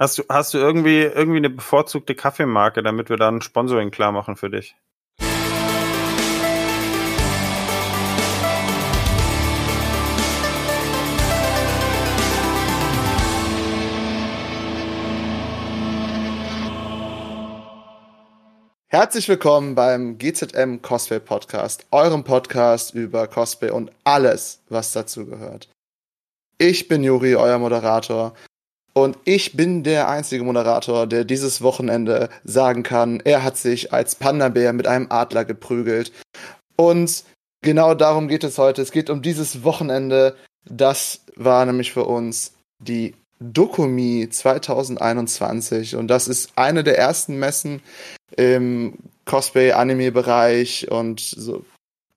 Hast du, hast du irgendwie, irgendwie eine bevorzugte Kaffeemarke, damit wir da ein Sponsoring klar machen für dich? Herzlich willkommen beim GZM Cosplay Podcast, eurem Podcast über Cosplay und alles, was dazu gehört. Ich bin Juri, euer Moderator. Und ich bin der einzige Moderator, der dieses Wochenende sagen kann, er hat sich als Panda-Bär mit einem Adler geprügelt. Und genau darum geht es heute. Es geht um dieses Wochenende. Das war nämlich für uns die Dokumi 2021. Und das ist eine der ersten Messen, im Cosplay-Anime-Bereich und so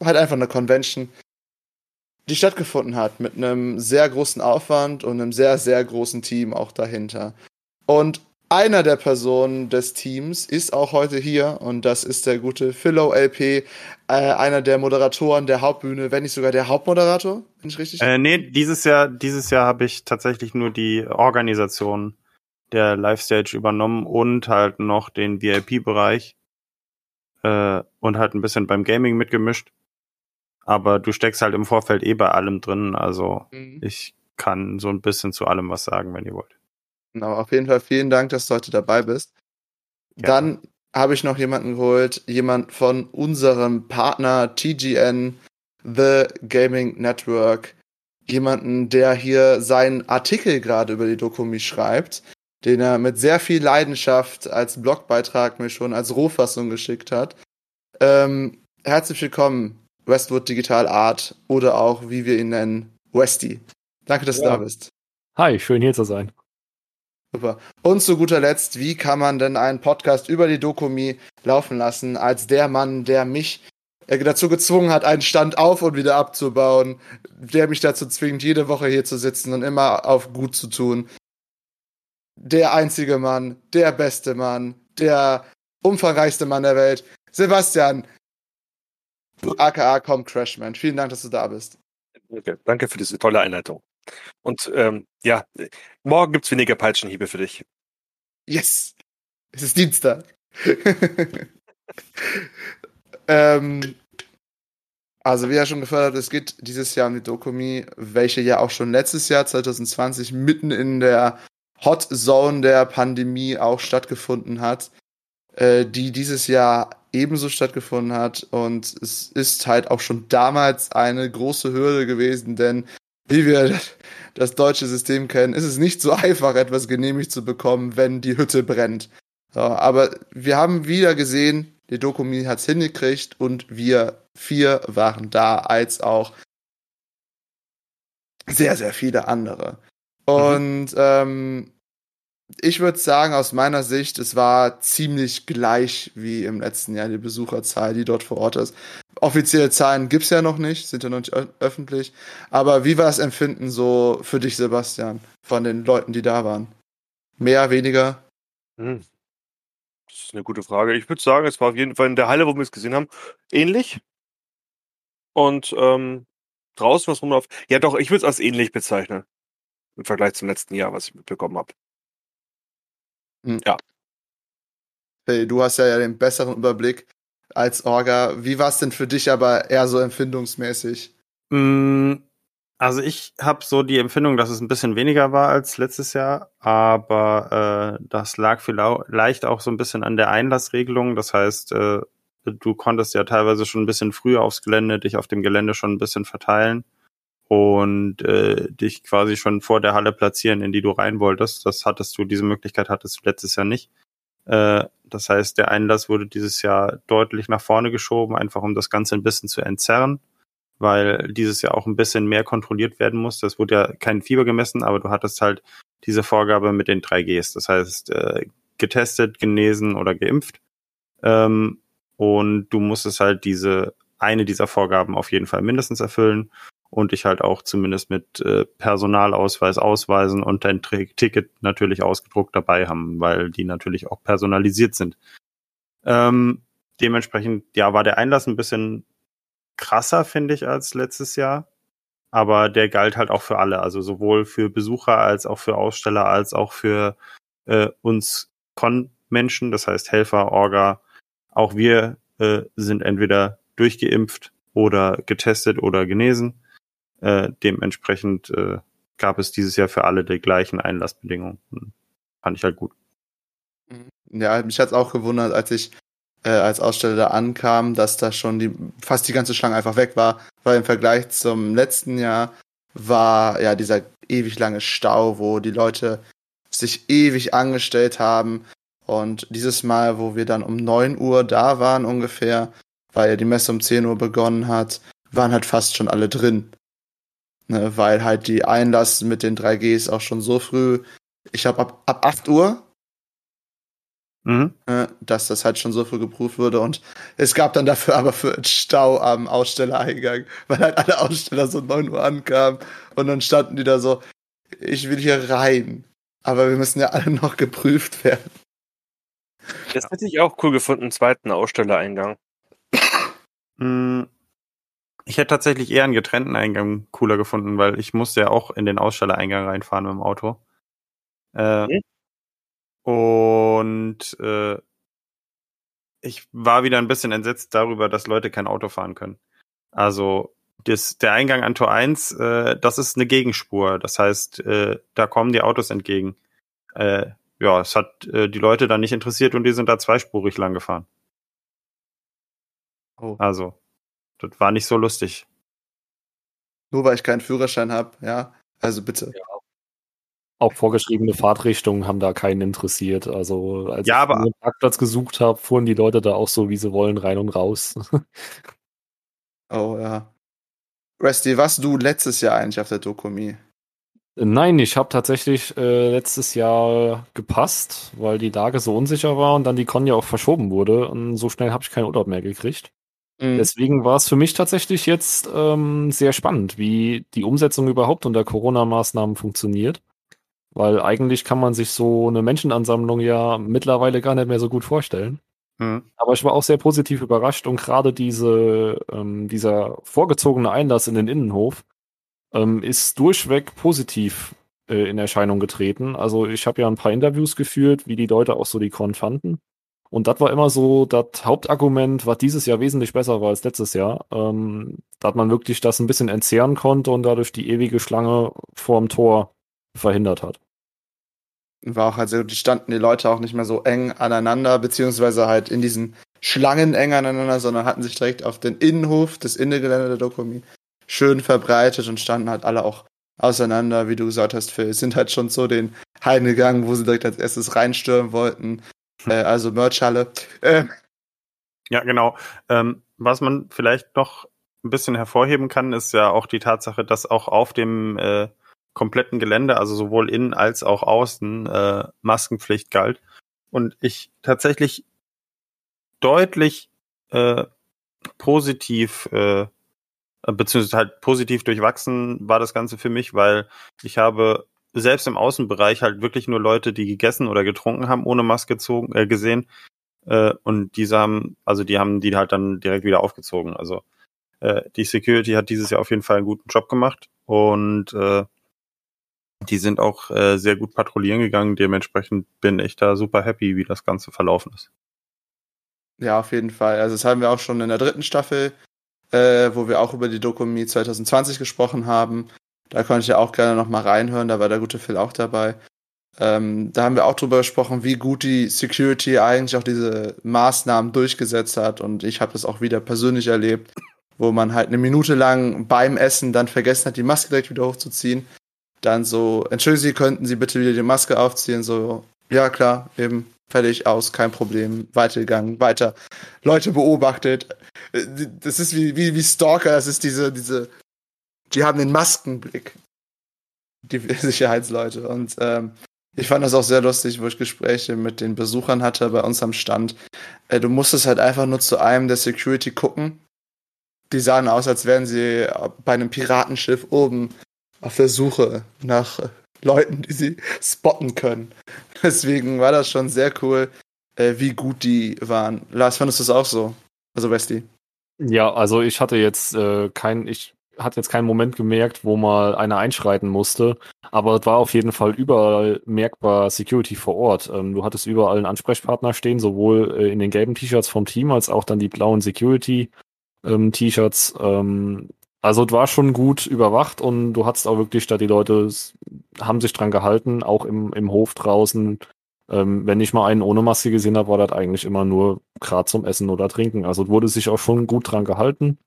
halt einfach eine Convention, die stattgefunden hat mit einem sehr großen Aufwand und einem sehr, sehr großen Team auch dahinter. Und einer der Personen des Teams ist auch heute hier und das ist der gute Philo LP, äh, einer der Moderatoren der Hauptbühne, wenn nicht sogar der Hauptmoderator, bin ich richtig? Äh, nee, dieses Jahr, dieses Jahr habe ich tatsächlich nur die Organisation der Live-Stage übernommen und halt noch den VIP-Bereich äh, und halt ein bisschen beim Gaming mitgemischt. Aber du steckst halt im Vorfeld eh bei allem drin, also mhm. ich kann so ein bisschen zu allem was sagen, wenn ihr wollt. Aber auf jeden Fall vielen Dank, dass du heute dabei bist. Ja. Dann habe ich noch jemanden geholt, jemand von unserem Partner TGN, The Gaming Network. Jemanden, der hier seinen Artikel gerade über die Dokumi schreibt den er mit sehr viel Leidenschaft als Blogbeitrag mir schon als Rohfassung geschickt hat. Ähm, herzlich willkommen, Westwood Digital Art oder auch, wie wir ihn nennen, Westy. Danke, dass ja. du da bist. Hi, schön hier zu sein. Super. Und zu guter Letzt, wie kann man denn einen Podcast über die Dokumi laufen lassen, als der Mann, der mich äh, dazu gezwungen hat, einen Stand auf und wieder abzubauen, der mich dazu zwingt, jede Woche hier zu sitzen und immer auf gut zu tun der einzige Mann, der beste Mann, der umfangreichste Mann der Welt. Sebastian, aka Com Crashman. Vielen Dank, dass du da bist. Danke, danke für diese tolle Einleitung. Und ähm, ja, morgen gibt's weniger Peitschenhiebe für dich. Yes! Es ist Dienstag. ähm, also wie er schon gefördert, es geht dieses Jahr um die Dokumi, welche ja auch schon letztes Jahr 2020 mitten in der Hot Zone der Pandemie auch stattgefunden hat, äh, die dieses Jahr ebenso stattgefunden hat. Und es ist halt auch schon damals eine große Hürde gewesen, denn wie wir das deutsche System kennen, ist es nicht so einfach, etwas genehmigt zu bekommen, wenn die Hütte brennt. So, aber wir haben wieder gesehen, die Dokumi hat es hingekriegt und wir vier waren da, als auch sehr, sehr viele andere. Mhm. Und mhm. ähm, ich würde sagen, aus meiner Sicht, es war ziemlich gleich wie im letzten Jahr die Besucherzahl, die dort vor Ort ist. Offizielle Zahlen gibt's ja noch nicht, sind ja noch nicht öffentlich. Aber wie war das Empfinden so für dich, Sebastian, von den Leuten, die da waren? Mehr, weniger? Hm. Das ist eine gute Frage. Ich würde sagen, es war auf jeden Fall in der Halle, wo wir es gesehen haben, ähnlich. Und ähm, draußen, was rum auf. Ja, doch, ich würde es als ähnlich bezeichnen. Im Vergleich zum letzten Jahr, was ich mitbekommen habe. Hm. Ja. Hey, du hast ja den besseren Überblick als Orga. Wie war es denn für dich aber eher so empfindungsmäßig? Hm, also ich habe so die Empfindung, dass es ein bisschen weniger war als letztes Jahr, aber äh, das lag vielleicht auch so ein bisschen an der Einlassregelung. Das heißt, äh, du konntest ja teilweise schon ein bisschen früher aufs Gelände, dich auf dem Gelände schon ein bisschen verteilen und äh, dich quasi schon vor der Halle platzieren, in die du rein wolltest. Das hattest du, diese Möglichkeit hattest du letztes Jahr nicht. Äh, das heißt, der Einlass wurde dieses Jahr deutlich nach vorne geschoben, einfach um das Ganze ein bisschen zu entzerren, weil dieses Jahr auch ein bisschen mehr kontrolliert werden musste. Es wurde ja kein Fieber gemessen, aber du hattest halt diese Vorgabe mit den 3Gs. Das heißt, äh, getestet, genesen oder geimpft. Ähm, und du musstest halt diese eine dieser Vorgaben auf jeden Fall mindestens erfüllen und dich halt auch zumindest mit äh, Personalausweis ausweisen und dein Ticket natürlich ausgedruckt dabei haben, weil die natürlich auch personalisiert sind. Ähm, dementsprechend, ja, war der Einlass ein bisschen krasser, finde ich, als letztes Jahr. Aber der galt halt auch für alle, also sowohl für Besucher als auch für Aussteller, als auch für äh, uns Con-Menschen, das heißt Helfer, Orga, auch wir äh, sind entweder durchgeimpft oder getestet oder genesen. Äh, dementsprechend äh, gab es dieses Jahr für alle die gleichen Einlassbedingungen. Fand ich halt gut. Ja, mich hat's auch gewundert, als ich äh, als Aussteller da ankam, dass da schon die fast die ganze Schlange einfach weg war, weil im Vergleich zum letzten Jahr war ja dieser ewig lange Stau, wo die Leute sich ewig angestellt haben. Und dieses Mal, wo wir dann um 9 Uhr da waren ungefähr, weil ja die Messe um 10 Uhr begonnen hat, waren halt fast schon alle drin. Ne, weil halt die Einlass mit den 3Gs auch schon so früh, ich habe ab, ab 8 Uhr Mhm. äh, dass das halt schon so früh geprüft wurde und es gab dann dafür aber für einen Stau am Ausstellereingang, weil halt alle Aussteller so 9 Uhr ankamen und dann standen die da so, ich will hier rein, aber wir müssen ja alle noch geprüft werden. Das hätte ich auch cool gefunden, einen zweiten Ausstellereingang. Mm, Ich hätte tatsächlich eher einen getrennten Eingang cooler gefunden, weil ich musste ja auch in den Ausstellereingang reinfahren mit dem Auto. Äh, Mhm. Und äh, ich war wieder ein bisschen entsetzt darüber, dass Leute kein Auto fahren können. Also das, der Eingang an Tor 1, äh, das ist eine Gegenspur. Das heißt, äh, da kommen die Autos entgegen. Äh, ja, es hat äh, die Leute dann nicht interessiert und die sind da zweispurig lang gefahren. Oh. Also, das war nicht so lustig. Nur weil ich keinen Führerschein habe, ja. Also bitte. Auch vorgeschriebene Fahrtrichtungen haben da keinen interessiert. Also als Ja, ich einen Parkplatz gesucht habe, fuhren die Leute da auch so, wie sie wollen, rein und raus. Oh ja. Rusty, warst du letztes Jahr eigentlich auf der Dokumi? Nein, ich habe tatsächlich äh, letztes Jahr gepasst, weil die Lage so unsicher war und dann die Con ja auch verschoben wurde. Und so schnell habe ich keinen Urlaub mehr gekriegt. Mhm. Deswegen war es für mich tatsächlich jetzt ähm, sehr spannend, wie die Umsetzung überhaupt unter Corona-Maßnahmen funktioniert. Weil eigentlich kann man sich so eine Menschenansammlung ja mittlerweile gar nicht mehr so gut vorstellen. Hm. Aber ich war auch sehr positiv überrascht und gerade diese, ähm, dieser vorgezogene Einlass in den Innenhof ähm, ist durchweg positiv äh, in Erscheinung getreten. Also ich habe ja ein paar Interviews geführt, wie die Leute auch so die Con fanden. Und das war immer so das Hauptargument, was dieses Jahr wesentlich besser war als letztes Jahr. Ähm, dass man wirklich das ein bisschen entzehren konnte und dadurch die ewige Schlange vorm Tor verhindert hat. war auch also die standen die Leute auch nicht mehr so eng aneinander, beziehungsweise halt in diesen Schlangen eng aneinander, sondern hatten sich direkt auf den Innenhof, das Innengelände der Dokumi, schön verbreitet und standen halt alle auch auseinander, wie du gesagt hast, Phil. Sind halt schon so den Hallen gegangen, wo sie direkt als erstes reinstürmen wollten. Äh, also Merchhalle. Äh, Ja, genau. Ähm, was man vielleicht noch ein bisschen hervorheben kann, ist ja auch die Tatsache, dass auch auf dem äh, kompletten Gelände, also sowohl innen als auch außen, äh, Maskenpflicht galt. Und ich tatsächlich deutlich äh, positiv, äh, beziehungsweise halt positiv durchwachsen war das Ganze für mich, weil ich habe selbst im Außenbereich halt wirklich nur Leute, die gegessen oder getrunken haben, ohne Maske gezogen, äh, gesehen. Äh, und diese haben, also die haben die halt dann direkt wieder aufgezogen. Also äh, die Security hat dieses Jahr auf jeden Fall einen guten Job gemacht und äh, die sind auch äh, sehr gut patrouillieren gegangen. Dementsprechend bin ich da super happy, wie das Ganze verlaufen ist. Ja, auf jeden Fall. Also das haben wir auch schon in der dritten Staffel, äh, wo wir auch über die Dokumi 2020 gesprochen haben. Da konnte ich ja auch gerne nochmal reinhören, da war der gute Phil auch dabei. Ähm, da haben wir auch drüber gesprochen, wie gut die Security eigentlich auch diese Maßnahmen durchgesetzt hat. Und ich habe das auch wieder persönlich erlebt, wo man halt eine Minute lang beim Essen dann vergessen hat, die Maske direkt wieder hochzuziehen. Dann so, entschuldigen Sie, könnten Sie bitte wieder die Maske aufziehen? So, ja klar, eben, fertig, aus, kein Problem, weitergegangen, weiter. Leute beobachtet. Äh, Das ist wie, wie, wie Stalker, das ist diese, diese, die haben den Maskenblick. Die Sicherheitsleute. Und ähm, ich fand das auch sehr lustig, wo ich Gespräche mit den Besuchern hatte bei uns am Stand. Äh, du musstest halt einfach nur zu einem der Security gucken. Die sahen aus, als wären sie bei einem Piratenschiff oben auf der Suche nach äh, Leuten, die sie spotten können. Deswegen war das schon sehr cool, äh, wie gut die waren. Lars, fandest du das auch so? Also Westy. Ja, also ich hatte jetzt äh, kein, ich hat jetzt keinen Moment gemerkt, wo mal einer einschreiten musste, aber es war auf jeden Fall überall merkbar Security vor Ort. Ähm, du hattest überall einen Ansprechpartner stehen, sowohl äh, in den gelben T-Shirts vom Team als auch dann die blauen Security-T-Shirts. Ähm, also es war schon gut überwacht und du hattest auch wirklich da die Leute haben sich dran gehalten, auch im, im Hof draußen. Ähm, wenn ich mal einen ohne Maske gesehen habe, war das eigentlich immer nur gerade zum Essen oder Trinken. Also wurde sich auch schon gut dran gehalten.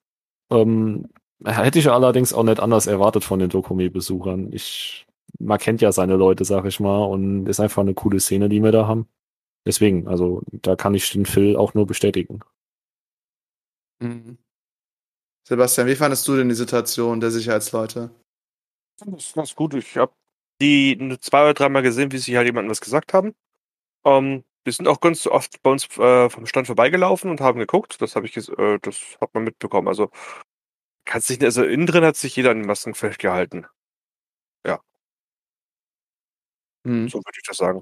Ähm, hätte ich allerdings auch nicht anders erwartet von den Dokumi-Besuchern. Ich, man kennt ja seine Leute, sag ich mal, und ist einfach eine coole Szene, die wir da haben. Deswegen, also da kann ich den Phil auch nur bestätigen. Mhm. Sebastian, wie fandest du denn die Situation der Sicherheitsleute? Das ist ganz gut. Ich habe die zwei oder dreimal gesehen, wie sie halt jemandem was gesagt haben. Ähm, wir sind auch ganz oft bei uns äh, vom Stand vorbeigelaufen und haben geguckt. Das habe ich, äh, das hat man mitbekommen. Also kannst dich, also innen drin hat sich jeder an den Masken festgehalten. Ja. Mhm. So würde ich das sagen.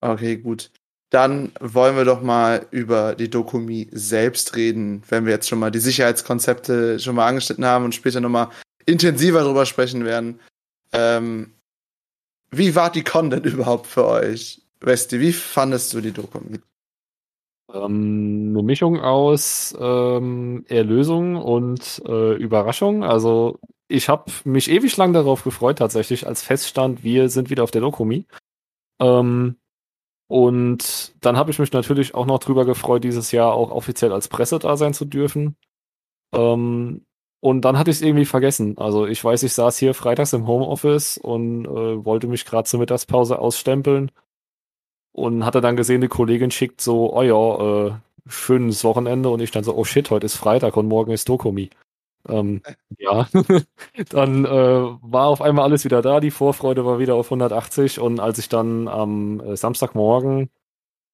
Okay, gut. Dann wollen wir doch mal über die Dokumi selbst reden, wenn wir jetzt schon mal die Sicherheitskonzepte schon mal angeschnitten haben und später nochmal intensiver drüber sprechen werden. Ähm, wie war die Con denn überhaupt für euch? Westi, wie fandest du die Dokumi? Ähm, eine Mischung aus ähm, Erlösung und äh, Überraschung. Also ich habe mich ewig lang darauf gefreut, tatsächlich, als feststand, wir sind wieder auf der Dokumi. Ähm, und dann habe ich mich natürlich auch noch drüber gefreut, dieses Jahr auch offiziell als Presse da sein zu dürfen. Ähm, und dann hatte ich es irgendwie vergessen. Also ich weiß, ich saß hier freitags im Homeoffice und äh, wollte mich gerade zur Mittagspause ausstempeln und hatte dann gesehen, die Kollegin schickt so, oh ja, äh, schönes Wochenende und ich dann so, oh shit, heute ist Freitag und morgen ist Dokumi. Ähm, ja, dann äh, war auf einmal alles wieder da, die Vorfreude war wieder auf 180 und als ich dann am äh, Samstagmorgen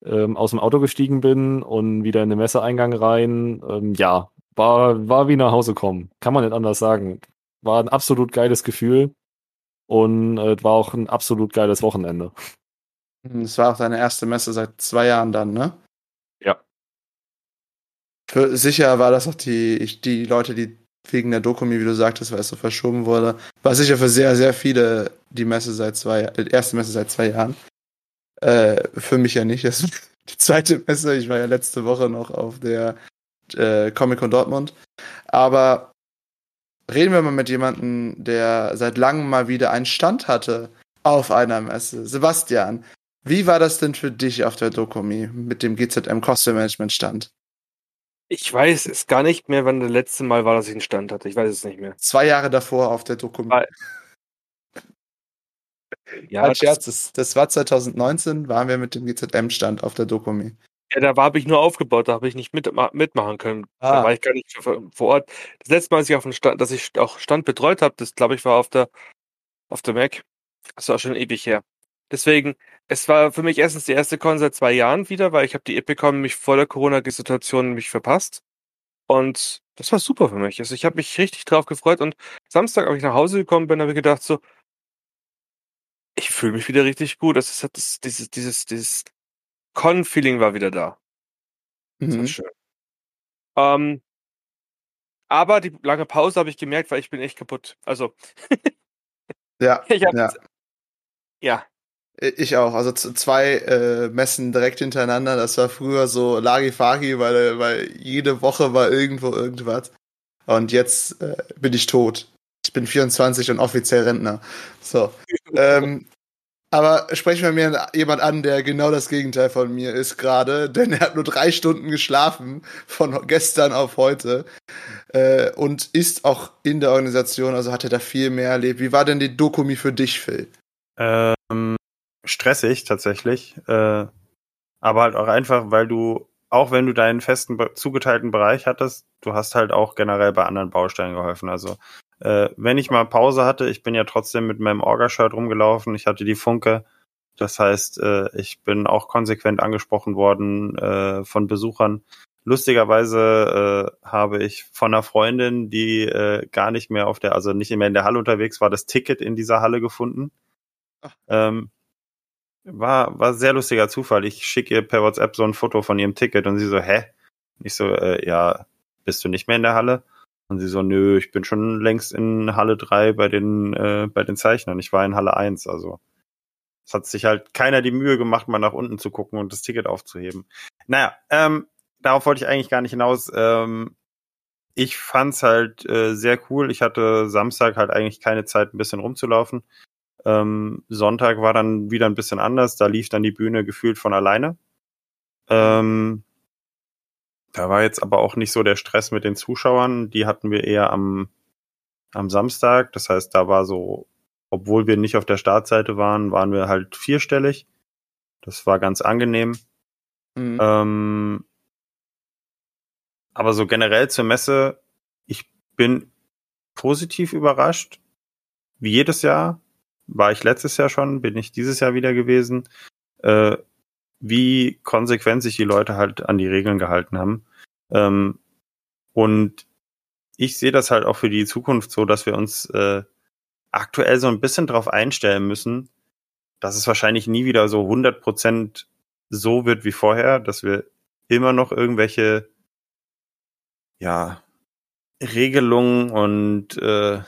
ähm, aus dem Auto gestiegen bin und wieder in den Messeeingang rein, ähm, ja, war, war wie nach Hause kommen. Kann man nicht anders sagen. War ein absolut geiles Gefühl und äh, war auch ein absolut geiles Wochenende. Es war auch deine erste Messe seit zwei Jahren dann, ne? Ja. Für, sicher war das auch die, die Leute, die wegen der Dokumi, wie du sagtest, weil es so verschoben wurde, war sicher für sehr, sehr viele die Messe seit zwei, die erste Messe seit zwei Jahren. Äh, für mich ja nicht. Das ist die zweite Messe. Ich war ja letzte Woche noch auf der äh, Comic-Con Dortmund. Aber reden wir mal mit jemandem, der seit langem mal wieder einen Stand hatte auf einer Messe. Sebastian, wie war das denn für dich auf der Dokumi mit dem GZM Costume Management Stand? Ich weiß es gar nicht mehr, wann das letzte Mal war, dass ich einen Stand hatte. Ich weiß es nicht mehr. Zwei Jahre davor auf der Dokumi. Ja, Ein das, Scherz, das, das war 2019, waren wir mit dem GZM-Stand auf der Dokumi. ja da habe ich nur aufgebaut, da habe ich nicht mit, mitmachen können. Da Ah. war ich gar nicht vor Ort. Das letzte Mal, dass ich auf Stand, dass ich auch Stand betreut habe, das glaube ich war auf der auf der Mac. Das war schon ewig her. Deswegen, es war für mich erstens die erste Con seit zwei Jahren wieder, weil ich habe die Epicon mich vor der Corona-Situation mich verpasst. Und das war super für mich. Also ich habe mich richtig drauf gefreut und Samstag, als ich nach Hause gekommen bin, habe ich gedacht so, ich fühle mich wieder richtig gut. Das ist das, dieses, dieses, dieses Con-Feeling war wieder da. Das war Mhm. schön. Ähm, aber die lange Pause habe ich gemerkt, weil ich bin echt kaputt. Also, Ja, ich habe ja. Ja, Ich auch. Also zwei äh, Messen direkt hintereinander. Das war früher so Lagifagi, weil, weil jede Woche war irgendwo irgendwas. Und jetzt äh, bin ich tot. Ich bin 24 und offiziell Rentner. So. ähm, aber sprechen wir mir jemand an, der genau das Gegenteil von mir ist gerade, denn er hat nur drei Stunden geschlafen von gestern auf heute äh, und ist auch in der Organisation, also hat er da viel mehr erlebt. Wie war denn die Dokumi für dich, Phil? Ähm, stressig tatsächlich. Äh, aber halt auch einfach, weil du, auch wenn du deinen festen zugeteilten Bereich hattest, du hast halt auch generell bei anderen Baustellen geholfen. Also äh, wenn ich mal Pause hatte, ich bin ja trotzdem mit meinem Orga-Shirt rumgelaufen, ich hatte die Funke. Das heißt, äh, ich bin auch konsequent angesprochen worden äh, von Besuchern. Lustigerweise äh, habe ich von einer Freundin, die äh, gar nicht mehr auf der, also nicht mehr in der Halle unterwegs war, das Ticket in dieser Halle gefunden. Ähm, war, war sehr lustiger Zufall. Ich schicke ihr per WhatsApp so ein Foto von ihrem Ticket und sie so, hä? Ich so, äh, ja, bist du nicht mehr in der Halle? Und sie so, nö, ich bin schon längst in Halle 3 bei den, äh, bei den Zeichnern. Ich war in Halle 1, also. Es hat sich halt keiner die Mühe gemacht, mal nach unten zu gucken und das Ticket aufzuheben. Naja, ähm, darauf wollte ich eigentlich gar nicht hinaus. Ähm, ich fand's halt äh, sehr cool. Ich hatte Samstag halt eigentlich keine Zeit, ein bisschen rumzulaufen. Ähm, Sonntag war dann wieder ein bisschen anders. Da lief dann die Bühne gefühlt von alleine. Ähm, da war jetzt aber auch nicht so der Stress mit den Zuschauern. Die hatten wir eher am, am Samstag. Das heißt, da war so, obwohl wir nicht auf der Startseite waren, waren wir halt vierstellig. Das war ganz angenehm. Mhm. Ähm, aber so generell zur Messe, ich bin positiv überrascht. Wie jedes Jahr. War ich letztes Jahr schon, bin ich dieses Jahr wieder gewesen. Äh, wie konsequent sich die Leute halt an die Regeln gehalten haben. Ähm, und ich sehe das halt auch für die Zukunft so, dass wir uns äh, aktuell so ein bisschen darauf einstellen müssen, dass es wahrscheinlich nie wieder so 100% so wird wie vorher, dass wir immer noch irgendwelche ja, Regelungen und äh,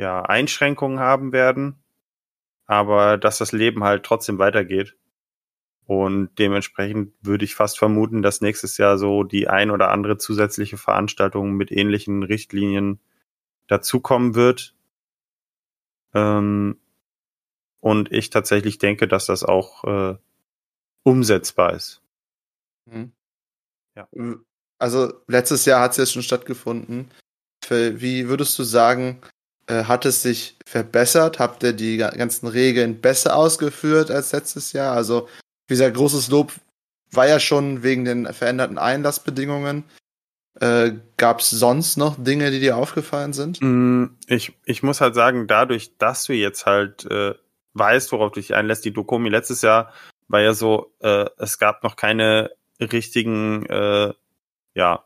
ja, Einschränkungen haben werden, aber dass das Leben halt trotzdem weitergeht. Und dementsprechend würde ich fast vermuten, dass nächstes Jahr so die ein oder andere zusätzliche Veranstaltung mit ähnlichen Richtlinien dazukommen wird. Ähm, und ich tatsächlich denke, dass das auch äh, umsetzbar ist. Mhm. Ja. Also letztes Jahr hat es jetzt schon stattgefunden. Wie würdest du sagen, äh, hat es sich verbessert? Habt ihr die ganzen Regeln besser ausgeführt als letztes Jahr? Also, wie gesagt, großes Lob war ja schon wegen den veränderten Einlassbedingungen. Äh, Gab es sonst noch Dinge, die dir aufgefallen sind? Mm, ich, ich muss halt sagen, dadurch, dass du jetzt halt äh, weißt, worauf du dich einlässt, die Dokomi letztes Jahr war ja so, äh, es gab noch keine richtigen äh, ja,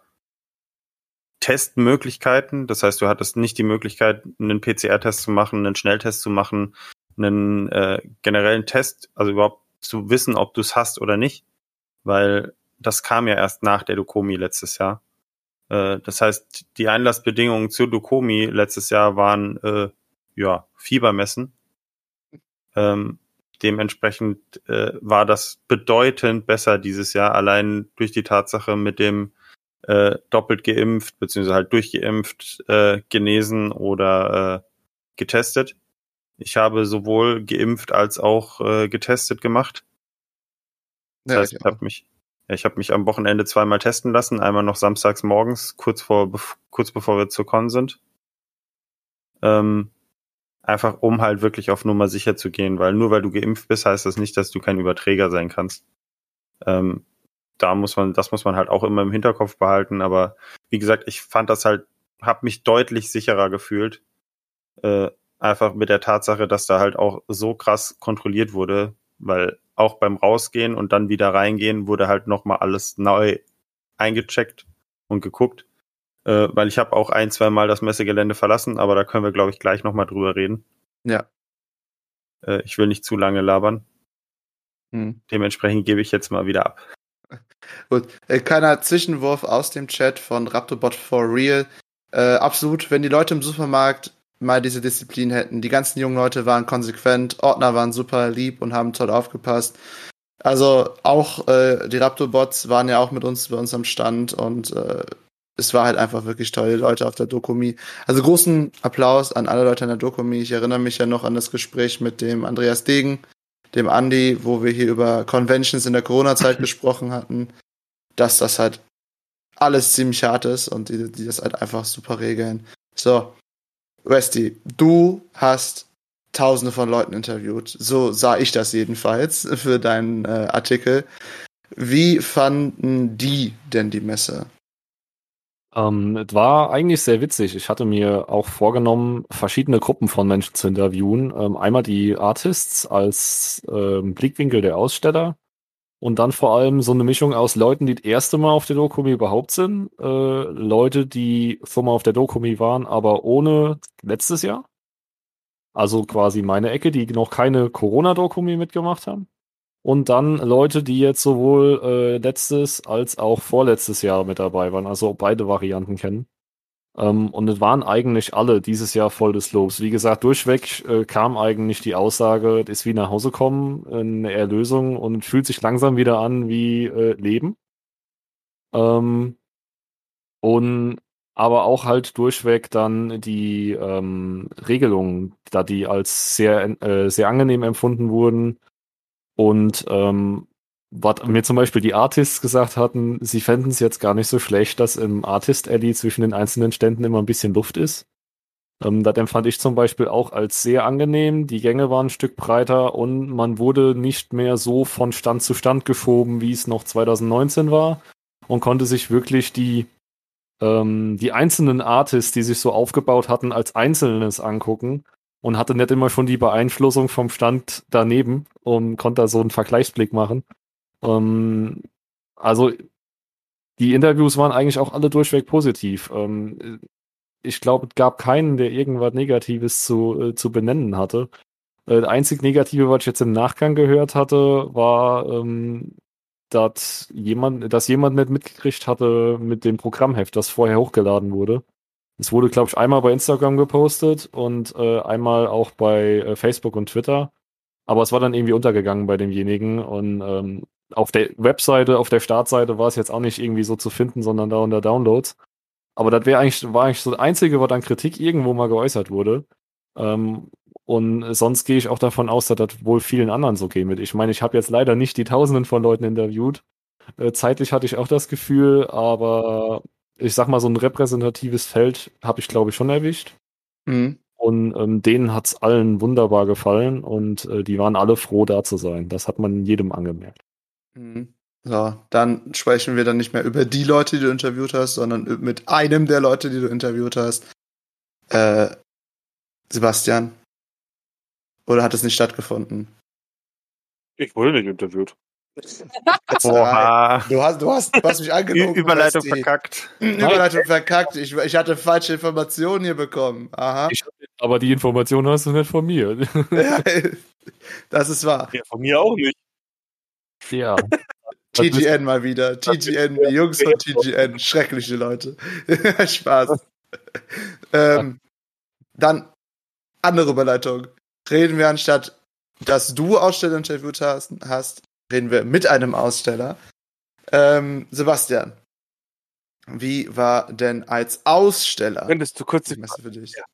Testmöglichkeiten. Das heißt, du hattest nicht die Möglichkeit, einen PCR-Test zu machen, einen Schnelltest zu machen, einen äh, generellen Test, also überhaupt zu wissen, ob du es hast oder nicht, weil das kam ja erst nach der Dokomi letztes Jahr. Äh, das heißt, die Einlassbedingungen zur Dokomi letztes Jahr waren äh, ja Fiebermessen. Ähm, dementsprechend äh, war das bedeutend besser dieses Jahr, allein durch die Tatsache mit dem äh, doppelt geimpft, beziehungsweise halt durchgeimpft, äh, genesen oder äh, getestet. Ich habe sowohl geimpft als auch äh, getestet gemacht. Das ja, heißt, ich, ich habe mich, ja, ich habe mich am Wochenende zweimal testen lassen, einmal noch samstags morgens, kurz vor, kurz bevor wir zur Con sind. Ähm, einfach um halt wirklich auf Nummer sicher zu gehen, weil nur weil du geimpft bist, heißt das nicht, dass du kein Überträger sein kannst. Ähm, da muss man, das muss man halt auch immer im Hinterkopf behalten. Aber wie gesagt, ich fand das halt, habe mich deutlich sicherer gefühlt. Äh, einfach mit der Tatsache, dass da halt auch so krass kontrolliert wurde, weil auch beim Rausgehen und dann wieder reingehen wurde halt nochmal alles neu eingecheckt und geguckt. Äh, weil ich habe auch ein, zwei Mal das Messegelände verlassen, aber da können wir, glaube ich, gleich nochmal drüber reden. Ja. Äh, ich will nicht zu lange labern. Hm. Dementsprechend gebe ich jetzt mal wieder ab. Gut, äh, kleiner Zwischenwurf aus dem Chat von Raptorbot for Real. Äh, absolut, wenn die Leute im Supermarkt mal diese Disziplin hätten. Die ganzen jungen Leute waren konsequent, Ordner waren super lieb und haben toll aufgepasst. Also auch äh, die Raptorbots waren ja auch mit uns bei uns am Stand und äh, es war halt einfach wirklich toll, die Leute auf der Dokumi. Also großen Applaus an alle Leute an der Dokumi. Ich erinnere mich ja noch an das Gespräch mit dem Andreas Degen, dem Andy, wo wir hier über Conventions in der Corona-Zeit gesprochen hatten, dass das halt alles ziemlich hart ist und die, die das halt einfach super regeln. So, Westy, du hast tausende von Leuten interviewt. So sah ich das jedenfalls für deinen äh, Artikel. Wie fanden die denn die Messe? Ähm, es war eigentlich sehr witzig. Ich hatte mir auch vorgenommen, verschiedene Gruppen von Menschen zu interviewen. Ähm, einmal die Artists als ähm, Blickwinkel der Aussteller und dann vor allem so eine Mischung aus Leuten, die das erste Mal auf der Dokumi überhaupt sind, äh, Leute, die schon mal auf der Dokumi waren, aber ohne letztes Jahr. Also quasi meine Ecke, die noch keine Corona-Dokumi mitgemacht haben. Und dann Leute, die jetzt sowohl äh, letztes als auch vorletztes Jahr mit dabei waren, also beide Varianten kennen. Ähm, und es waren eigentlich alle dieses Jahr voll des Lobs. Wie gesagt, durchweg äh, kam eigentlich die Aussage, es ist wie nach Hause kommen, eine Erlösung und fühlt sich langsam wieder an wie äh, Leben. Ähm, und aber auch halt durchweg dann die ähm, Regelungen, da die als sehr, äh, sehr angenehm empfunden wurden. Und ähm, was mir zum Beispiel die Artists gesagt hatten, sie fänden es jetzt gar nicht so schlecht, dass im Artist Alley zwischen den einzelnen Ständen immer ein bisschen Luft ist. Ähm, das empfand ich zum Beispiel auch als sehr angenehm. Die Gänge waren ein Stück breiter und man wurde nicht mehr so von Stand zu Stand geschoben, wie es noch 2019 war und konnte sich wirklich die ähm, die einzelnen Artists, die sich so aufgebaut hatten, als Einzelnes angucken und hatte nicht immer schon die Beeinflussung vom Stand daneben und konnte da so einen Vergleichsblick machen. Ähm, also die Interviews waren eigentlich auch alle durchweg positiv. Ähm, ich glaube, es gab keinen, der irgendwas Negatives zu, äh, zu benennen hatte. Äh, das einzig Negative, was ich jetzt im Nachgang gehört hatte, war, ähm, dass jemand, dass jemand nicht mitgekriegt hatte mit dem Programmheft, das vorher hochgeladen wurde. Es wurde, glaube ich, einmal bei Instagram gepostet und äh, einmal auch bei äh, Facebook und Twitter. Aber es war dann irgendwie untergegangen bei demjenigen. Und ähm, auf der Webseite, auf der Startseite war es jetzt auch nicht irgendwie so zu finden, sondern da unter Downloads. Aber das wäre eigentlich, war eigentlich so das Einzige, was an Kritik irgendwo mal geäußert wurde. Ähm, und sonst gehe ich auch davon aus, dass das wohl vielen anderen so geht mit. Ich meine, ich habe jetzt leider nicht die Tausenden von Leuten interviewt. Äh, zeitlich hatte ich auch das Gefühl, aber ich sag mal, so ein repräsentatives Feld habe ich, glaube ich, schon erwischt. Mhm. Und ähm, denen hat's allen wunderbar gefallen und äh, die waren alle froh, da zu sein. Das hat man jedem angemerkt. Mhm. So, dann sprechen wir dann nicht mehr über die Leute, die du interviewt hast, sondern mit einem der Leute, die du interviewt hast. Äh, Sebastian, oder hat es nicht stattgefunden? Ich wurde nicht interviewt. Oha. Du hast, du hast, du hast mich angelogen. Überleitung verkackt. Überleitung verkackt. Ich, ich hatte falsche Informationen hier bekommen. Aha. Ich, aber die Informationen hast du nicht von mir. das ist wahr. Ja, von mir auch nicht. Ja. TGN mal wieder. TGN, die Jungs von TGN. Schreckliche Leute. Spaß. ähm, dann andere Überleitung reden wir anstatt, dass du Aussteller interviewt hast, hast reden wir mit einem Aussteller. Ähm, Sebastian, wie war denn als Aussteller? Könntest du kurz die Messe für dich? Ja,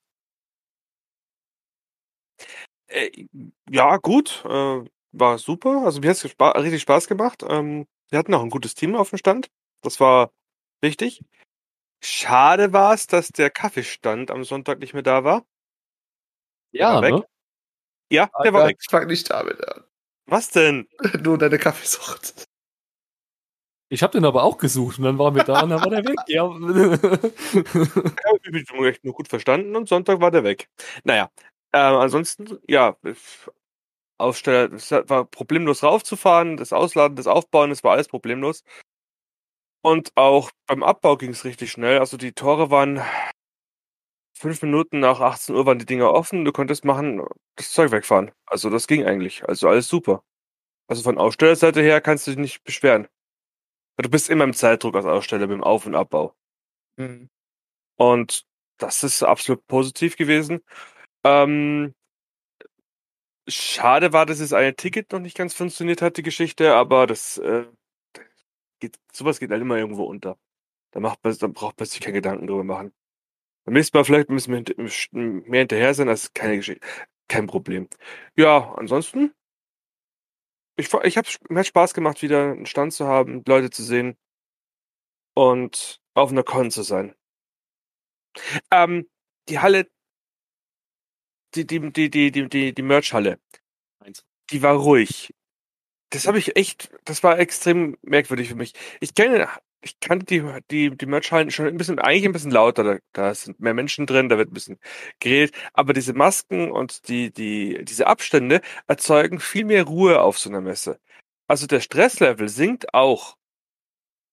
äh, ja gut, äh, war super. Also mir hat es spa richtig Spaß gemacht. Ähm, wir hatten auch ein gutes Team auf dem Stand. Das war richtig. Schade war es, dass der Kaffeestand am Sonntag nicht mehr da war. Ja, war ne? Ja, der war weg. Ich fang nicht damit an. Was denn? Nur deine Kaffeesucht. Ich habe den aber auch gesucht und dann waren wir da und dann war der weg. Ja. ich habe echt nur gut verstanden und Sonntag war der weg. Naja, äh, ansonsten, ja, Aussteller, es war problemlos raufzufahren, das Ausladen, das Aufbauen, das war alles problemlos. Und auch beim Abbau ging es richtig schnell. Also die Tore waren fünf Minuten nach 18 Uhr waren die Dinger offen. Du konntest machen, das Zeug wegfahren. Also das ging eigentlich. Also alles super. Also von Ausstellerseite her kannst du dich nicht beschweren. Du bist immer im Zeitdruck als Aussteller beim Auf- und Abbau. Mhm. Und das ist absolut positiv gewesen. Ähm, schade war, dass das eine Ticket noch nicht ganz funktioniert hat, die Geschichte, aber das äh, geht, sowas geht halt immer irgendwo unter. Da, macht man, da braucht man sich keine Gedanken drüber machen. Beim nächsten Mal vielleicht müssen wir mehr hinterher sein, das ist keine Geschichte. Kein Problem. Ja, ansonsten, ich, ich hab, mir hat Spaß gemacht, wieder einen Stand zu haben, Leute zu sehen und auf einer Con zu sein. Ähm, die Halle, die, die, die, die, die, die, die Merch-Halle, die war ruhig. Das habe ich echt, das war extrem merkwürdig für mich. Ich kenne ich kannte die, die, die Merch-Hallen schon ein bisschen, eigentlich ein bisschen lauter. Da, da sind mehr Menschen drin, da wird ein bisschen geredet. Aber diese Masken und die, die, diese Abstände erzeugen viel mehr Ruhe auf so einer Messe. Also der Stresslevel sinkt auch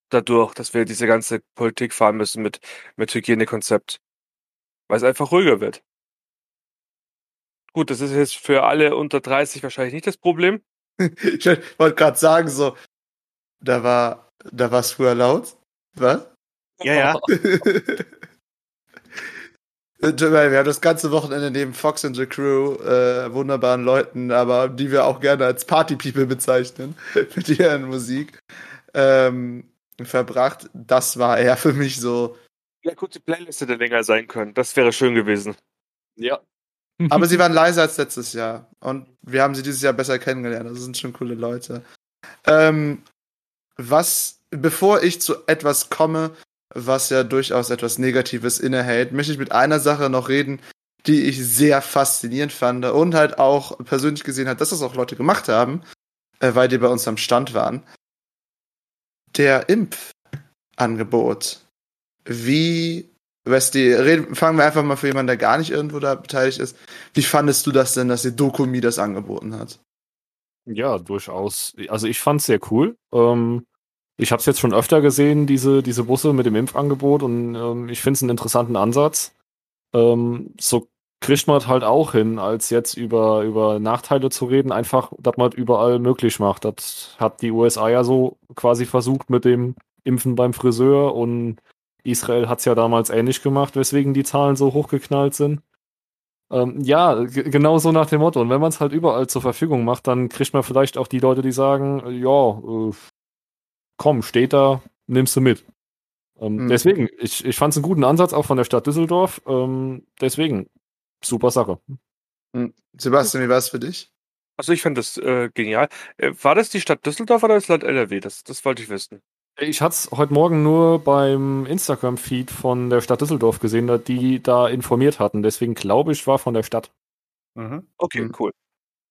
dadurch, dass wir diese ganze Politik fahren müssen mit, mit Hygienekonzept. Weil es einfach ruhiger wird. Gut, das ist jetzt für alle unter 30 wahrscheinlich nicht das Problem. ich wollte gerade sagen, so, da war da war es früher laut. Was? Ja, ja. Äh, Wir haben das ganze Wochenende neben Fox and the Crew, äh, wunderbaren Leuten, aber die wir auch gerne als Party-People bezeichnen, mit ihren Musik, ähm, verbracht. Das war eher für mich so. Ja, gut, die Playlist hätte länger sein können. Das wäre schön gewesen. Ja. Aber sie waren leiser als letztes Jahr. Und wir haben sie dieses Jahr besser kennengelernt. Das sind schon coole Leute. Ähm, was, bevor ich zu etwas komme, was ja durchaus etwas Negatives innehält, möchte ich mit einer Sache noch reden, die ich sehr faszinierend fand und halt auch persönlich gesehen hat, dass das auch Leute gemacht haben, äh, weil die bei uns am Stand waren. Der Impfangebot. Wie, Westy, reden, fangen wir einfach mal für jemanden, der gar nicht irgendwo da beteiligt ist. Wie fandest du das denn, dass die Dokumi das angeboten hat? Ja, durchaus. Also ich fand's sehr cool. Ähm, ich habe es jetzt schon öfter gesehen, diese, diese Busse mit dem Impfangebot und ähm, ich finde es einen interessanten Ansatz. Ähm, so kriegt man halt auch hin, als jetzt über, über Nachteile zu reden, einfach, dass man überall möglich macht. Das hat die USA ja so quasi versucht mit dem Impfen beim Friseur und Israel hat's ja damals ähnlich gemacht, weswegen die Zahlen so hochgeknallt sind. Ähm, ja, genau so nach dem Motto. Und wenn man es halt überall zur Verfügung macht, dann kriegt man vielleicht auch die Leute, die sagen, ja, äh, komm, steht da, nimmst du mit. Ähm, Mhm. Deswegen, ich, ich fand es einen guten Ansatz, auch von der Stadt Düsseldorf. Ähm, deswegen, super Sache. Sebastian, wie war es für dich? Also ich fand das äh, genial. Äh, war das die Stadt Düsseldorf oder das Land NRW? Das, das wollte ich wissen. Ich hatte es heute Morgen nur beim Instagram-Feed von der Stadt Düsseldorf gesehen, da die da informiert hatten. Deswegen glaube ich, war von der Stadt. Mhm. Okay, Mhm. cool.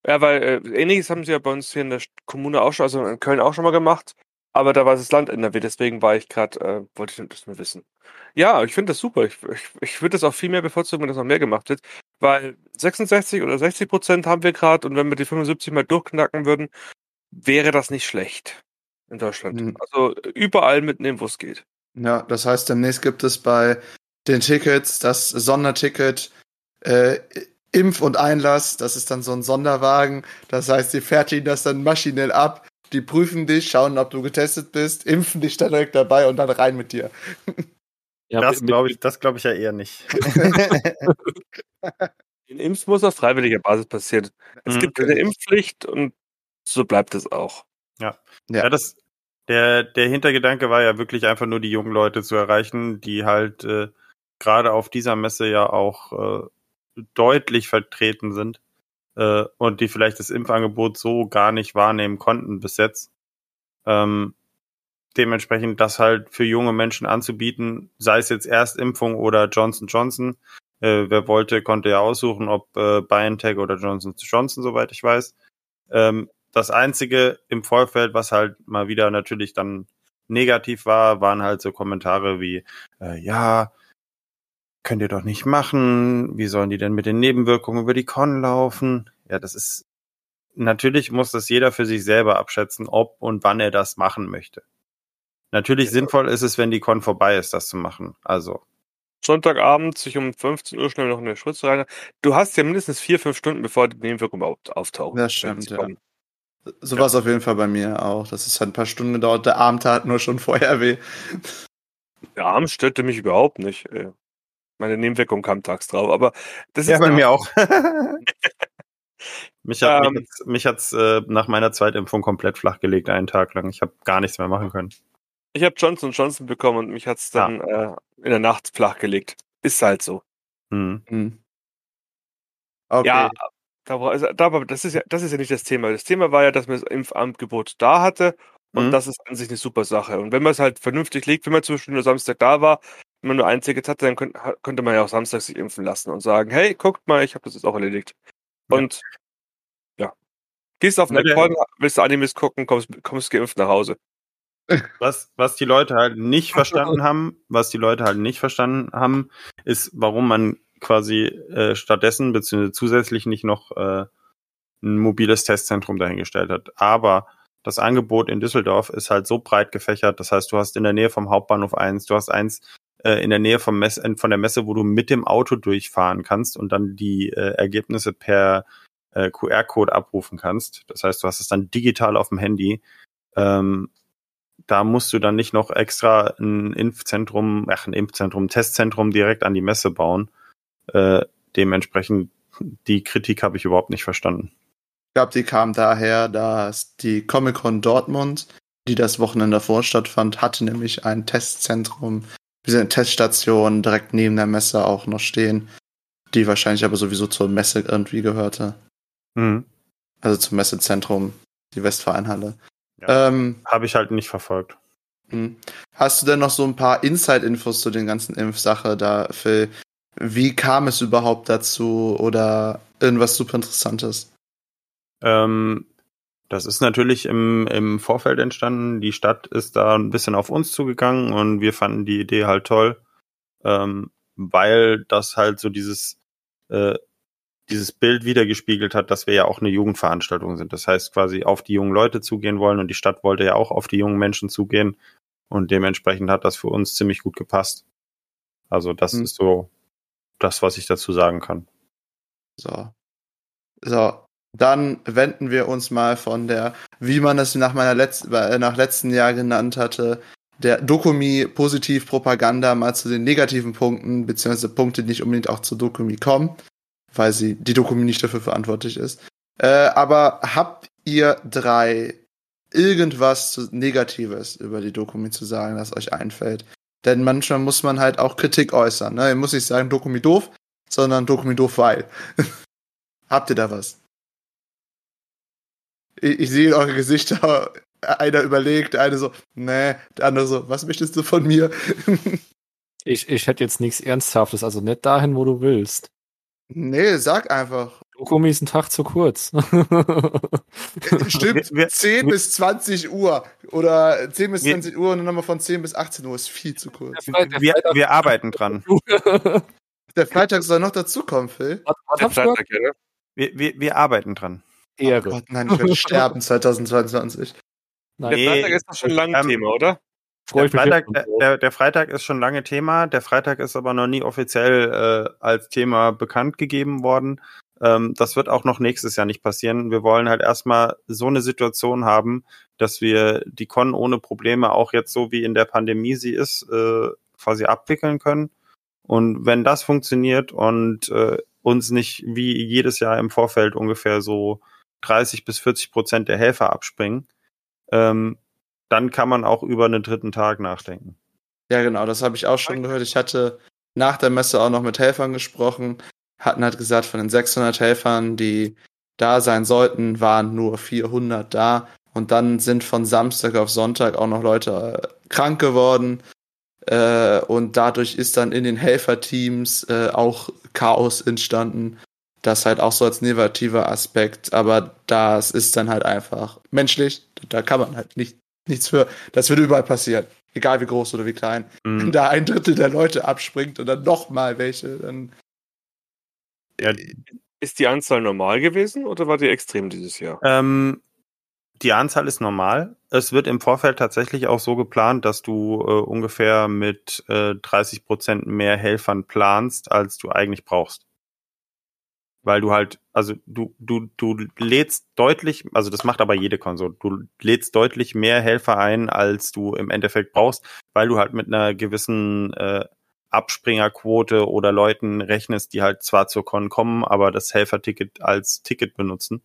Ja, weil äh, ähnliches haben sie ja bei uns hier in der Kommune auch schon, also in Köln auch schon mal gemacht. Aber da war es das Land NRW, deswegen war ich gerade, äh, wollte ich das nur wissen. Ja, ich finde das super. Ich, ich, ich würde das auch viel mehr bevorzugen, wenn das noch mehr gemacht wird. Weil 66 oder 60 Prozent haben wir gerade und wenn wir die 75 mal durchknacken würden, wäre das nicht schlecht in Deutschland. Mhm. Also überall mitnehmen, wo es geht. Ja, das heißt, demnächst gibt es bei den Tickets das Sonderticket äh, Impf- und Einlass. Das ist dann so ein Sonderwagen. Das heißt, die fertigen das dann maschinell ab. Die prüfen dich, schauen, ob du getestet bist, impfen dich dann direkt dabei und dann rein mit dir. Ja, Das glaube ich, das glaube ich ja eher nicht. Den Impf muss auf freiwilliger Basis passieren. Es Mhm. gibt keine Impfpflicht und so bleibt es auch. Ja. Ja, das, der, der Hintergedanke war ja wirklich einfach nur die jungen Leute zu erreichen, die halt äh, gerade auf dieser Messe ja auch äh, deutlich vertreten sind äh, und die vielleicht das Impfangebot so gar nicht wahrnehmen konnten bis jetzt. Ähm, dementsprechend das halt für junge Menschen anzubieten, sei es jetzt Erstimpfung oder Johnson Johnson. Äh, wer wollte, konnte ja aussuchen, ob äh, BioNTech oder Johnson Johnson, soweit ich weiß. Ähm, das einzige im Vorfeld, was halt mal wieder natürlich dann negativ war, waren halt so Kommentare wie, äh, ja, könnt ihr doch nicht machen, wie sollen die denn mit den Nebenwirkungen über die Con laufen? Ja, das ist, natürlich muss das jeder für sich selber abschätzen, ob und wann er das machen möchte. Natürlich sinnvoll ist es, wenn die Con vorbei ist, das zu machen. Also, Sonntagabend sich um 15 Uhr schnell noch eine Spritze rein. Du hast ja mindestens vier, fünf Stunden, bevor die Nebenwirkungen überhaupt auftauchen. Das stimmt, Wenn sie ja. So war es auf jeden Fall bei mir auch. Das ist halt ein paar Stunden gedauert. Der Abend tat nur schon vorher weh. Der Arm störte mich überhaupt nicht. Meine Nebenwirkung kam tags drauf, aber das ja, ist bei mir auch. mich hat Ähm. mich hat's, mich hat's äh, nach meiner Zweitimpfung komplett flachgelegt, einen Tag lang. Ich habe gar nichts mehr machen können. Ich habe Johnson Johnson bekommen und mich hat's dann äh, in der Nacht flachgelegt. Ist halt so. Hm. Hm. Okay. Ja, da, war- also, da, aber das ist ja, das ist ja nicht das Thema. Das Thema war ja, dass man das Impfangebot da hatte und Mhm. das ist an sich eine super Sache. Und wenn man es halt vernünftig legt, wenn man zum Beispiel nur Samstag da war, wenn man nur ein Ticket hatte, dann könnt, könnte man ja auch Samstag sich impfen lassen und sagen, hey, guckt mal, ich habe das jetzt auch erledigt. Ja. Und ja. Gehst auf Ja, der- Con, willst du Animes gucken, kommst, kommst geimpft nach Hause. Was, was die Leute halt nicht verstanden haben, was die Leute halt nicht verstanden haben, ist, warum man quasi äh, stattdessen beziehungsweise zusätzlich nicht noch äh, ein mobiles Testzentrum dahingestellt hat. Aber das Angebot in Düsseldorf ist halt so breit gefächert. Das heißt, du hast in der Nähe vom Hauptbahnhof eins, du hast eins äh, in der Nähe vom Mess äh, von der Messe, wo du mit dem Auto durchfahren kannst und dann die äh, Ergebnisse per äh, QR-Code abrufen kannst. Das heißt, du hast es dann digital auf dem Handy. Ähm, da musst du dann nicht noch extra ein Impfzentrum, ach, ein Impfzentrum, ein Testzentrum direkt an die Messe bauen. Äh, dementsprechend, die Kritik habe ich überhaupt nicht verstanden. Ich glaube, die kam daher, dass die Comic-Con Dortmund, die das Wochenende davor stattfand, hatte nämlich ein Testzentrum, eine Teststation direkt neben der Messe auch noch stehen, die wahrscheinlich aber sowieso zur Messe irgendwie gehörte. Mhm. Also zum Messezentrum, die Westfalenhalle. Ja. Ähm, Habe ich halt nicht verfolgt. Hm. Hast du denn noch so ein paar Inside-Infos zu den ganzen Impfsache da, Phil? Wie kam es überhaupt dazu oder irgendwas super Interessantes? Ähm, das ist natürlich im, im Vorfeld entstanden. Die Stadt ist da ein bisschen auf uns zugegangen und wir fanden die Idee halt toll, ähm, weil das halt so dieses, äh, dieses Bild wiedergespiegelt hat, dass wir ja auch eine Jugendveranstaltung sind. Das heißt quasi auf die jungen Leute zugehen wollen und die Stadt wollte ja auch auf die jungen Menschen zugehen und dementsprechend hat das für uns ziemlich gut gepasst. Also das Hm. ist so das, was ich dazu sagen kann. So. So. Dann wenden wir uns mal von der, wie man es nach meiner letzten, äh, nach letzten Jahr genannt hatte, der Dokumi-Positiv-Propaganda mal zu den negativen Punkten, beziehungsweise Punkte, die nicht unbedingt auch zu Dokumi kommen, weil sie, die Dokumi nicht dafür verantwortlich ist. Äh, aber habt ihr drei irgendwas Negatives über die Dokumi zu sagen, das euch einfällt? Denn manchmal muss man halt auch Kritik äußern. Ne? Ihr muss nicht sagen, Dokumi doof, sondern Dokumi doof, weil. Habt ihr da was? Ich, ich sehe in eure Gesichter, einer überlegt, einer so, nee, der andere so, was möchtest du von mir? Ich, ich hätte jetzt nichts Ernsthaftes, also nicht dahin, wo du willst. nee, sag einfach. Dokumi ist ein Tag zu kurz. Stimmt, Wir- wir- 10 wir- bis 20 Uhr oder 10 bis Wir- 20 Uhr und dann nochmal von 10 bis 18 Uhr ist viel zu kurz. Wir, wir arbeiten dran. Der Freitag soll noch dazukommen, Phil. Was, was Der? Freitag, ja, ne? Wir, wir, wir arbeiten dran. Oh Ehre. Gott, nein, ich werde sterben 2022. Nein, Der Freitag ist doch schon lang ähm, Thema, oder? Der Freitag, der, der Freitag ist schon lange Thema. Der Freitag ist aber noch nie offiziell äh, als Thema bekannt gegeben worden. Ähm, das wird auch noch nächstes Jahr nicht passieren. Wir wollen halt erstmal so eine Situation haben, dass wir die Con ohne Probleme auch jetzt so wie in der Pandemie sie ist, äh, quasi abwickeln können. Und wenn das funktioniert und äh, uns nicht wie jedes Jahr im Vorfeld ungefähr so 30 bis 40 Prozent der Helfer abspringen, ähm, dann kann man auch über einen dritten Tag nachdenken. Ja, genau, das habe ich auch schon gehört. Ich hatte nach der Messe auch noch mit Helfern gesprochen, hatten halt gesagt, von den 600 Helfern, die da sein sollten, waren nur 400 da. Und dann sind von Samstag auf Sonntag auch noch Leute äh, krank geworden. Äh, und dadurch ist dann in den Helferteams äh, auch Chaos entstanden. Das halt auch so als negativer Aspekt. Aber das ist dann halt einfach menschlich. Da kann man halt nicht, nichts für. Das wird überall passieren. Egal wie groß oder wie klein. Wenn Mhm. da ein Drittel der Leute abspringt und dann noch mal welche, dann Ja, Ist die Anzahl normal gewesen oder war die extrem dieses Jahr? ähm, die Anzahl ist normal. Es wird im Vorfeld tatsächlich auch so geplant, dass du äh, ungefähr mit äh, 30 Prozent mehr Helfern planst, als du eigentlich brauchst. Weil du halt, also du, du, du lädst deutlich, also das macht aber jede Konsole, du lädst deutlich mehr Helfer ein, als du im Endeffekt brauchst, weil du halt mit einer gewissen äh, Abspringerquote oder Leuten rechnest, die halt zwar zur Con kommen, aber das Helferticket als Ticket benutzen.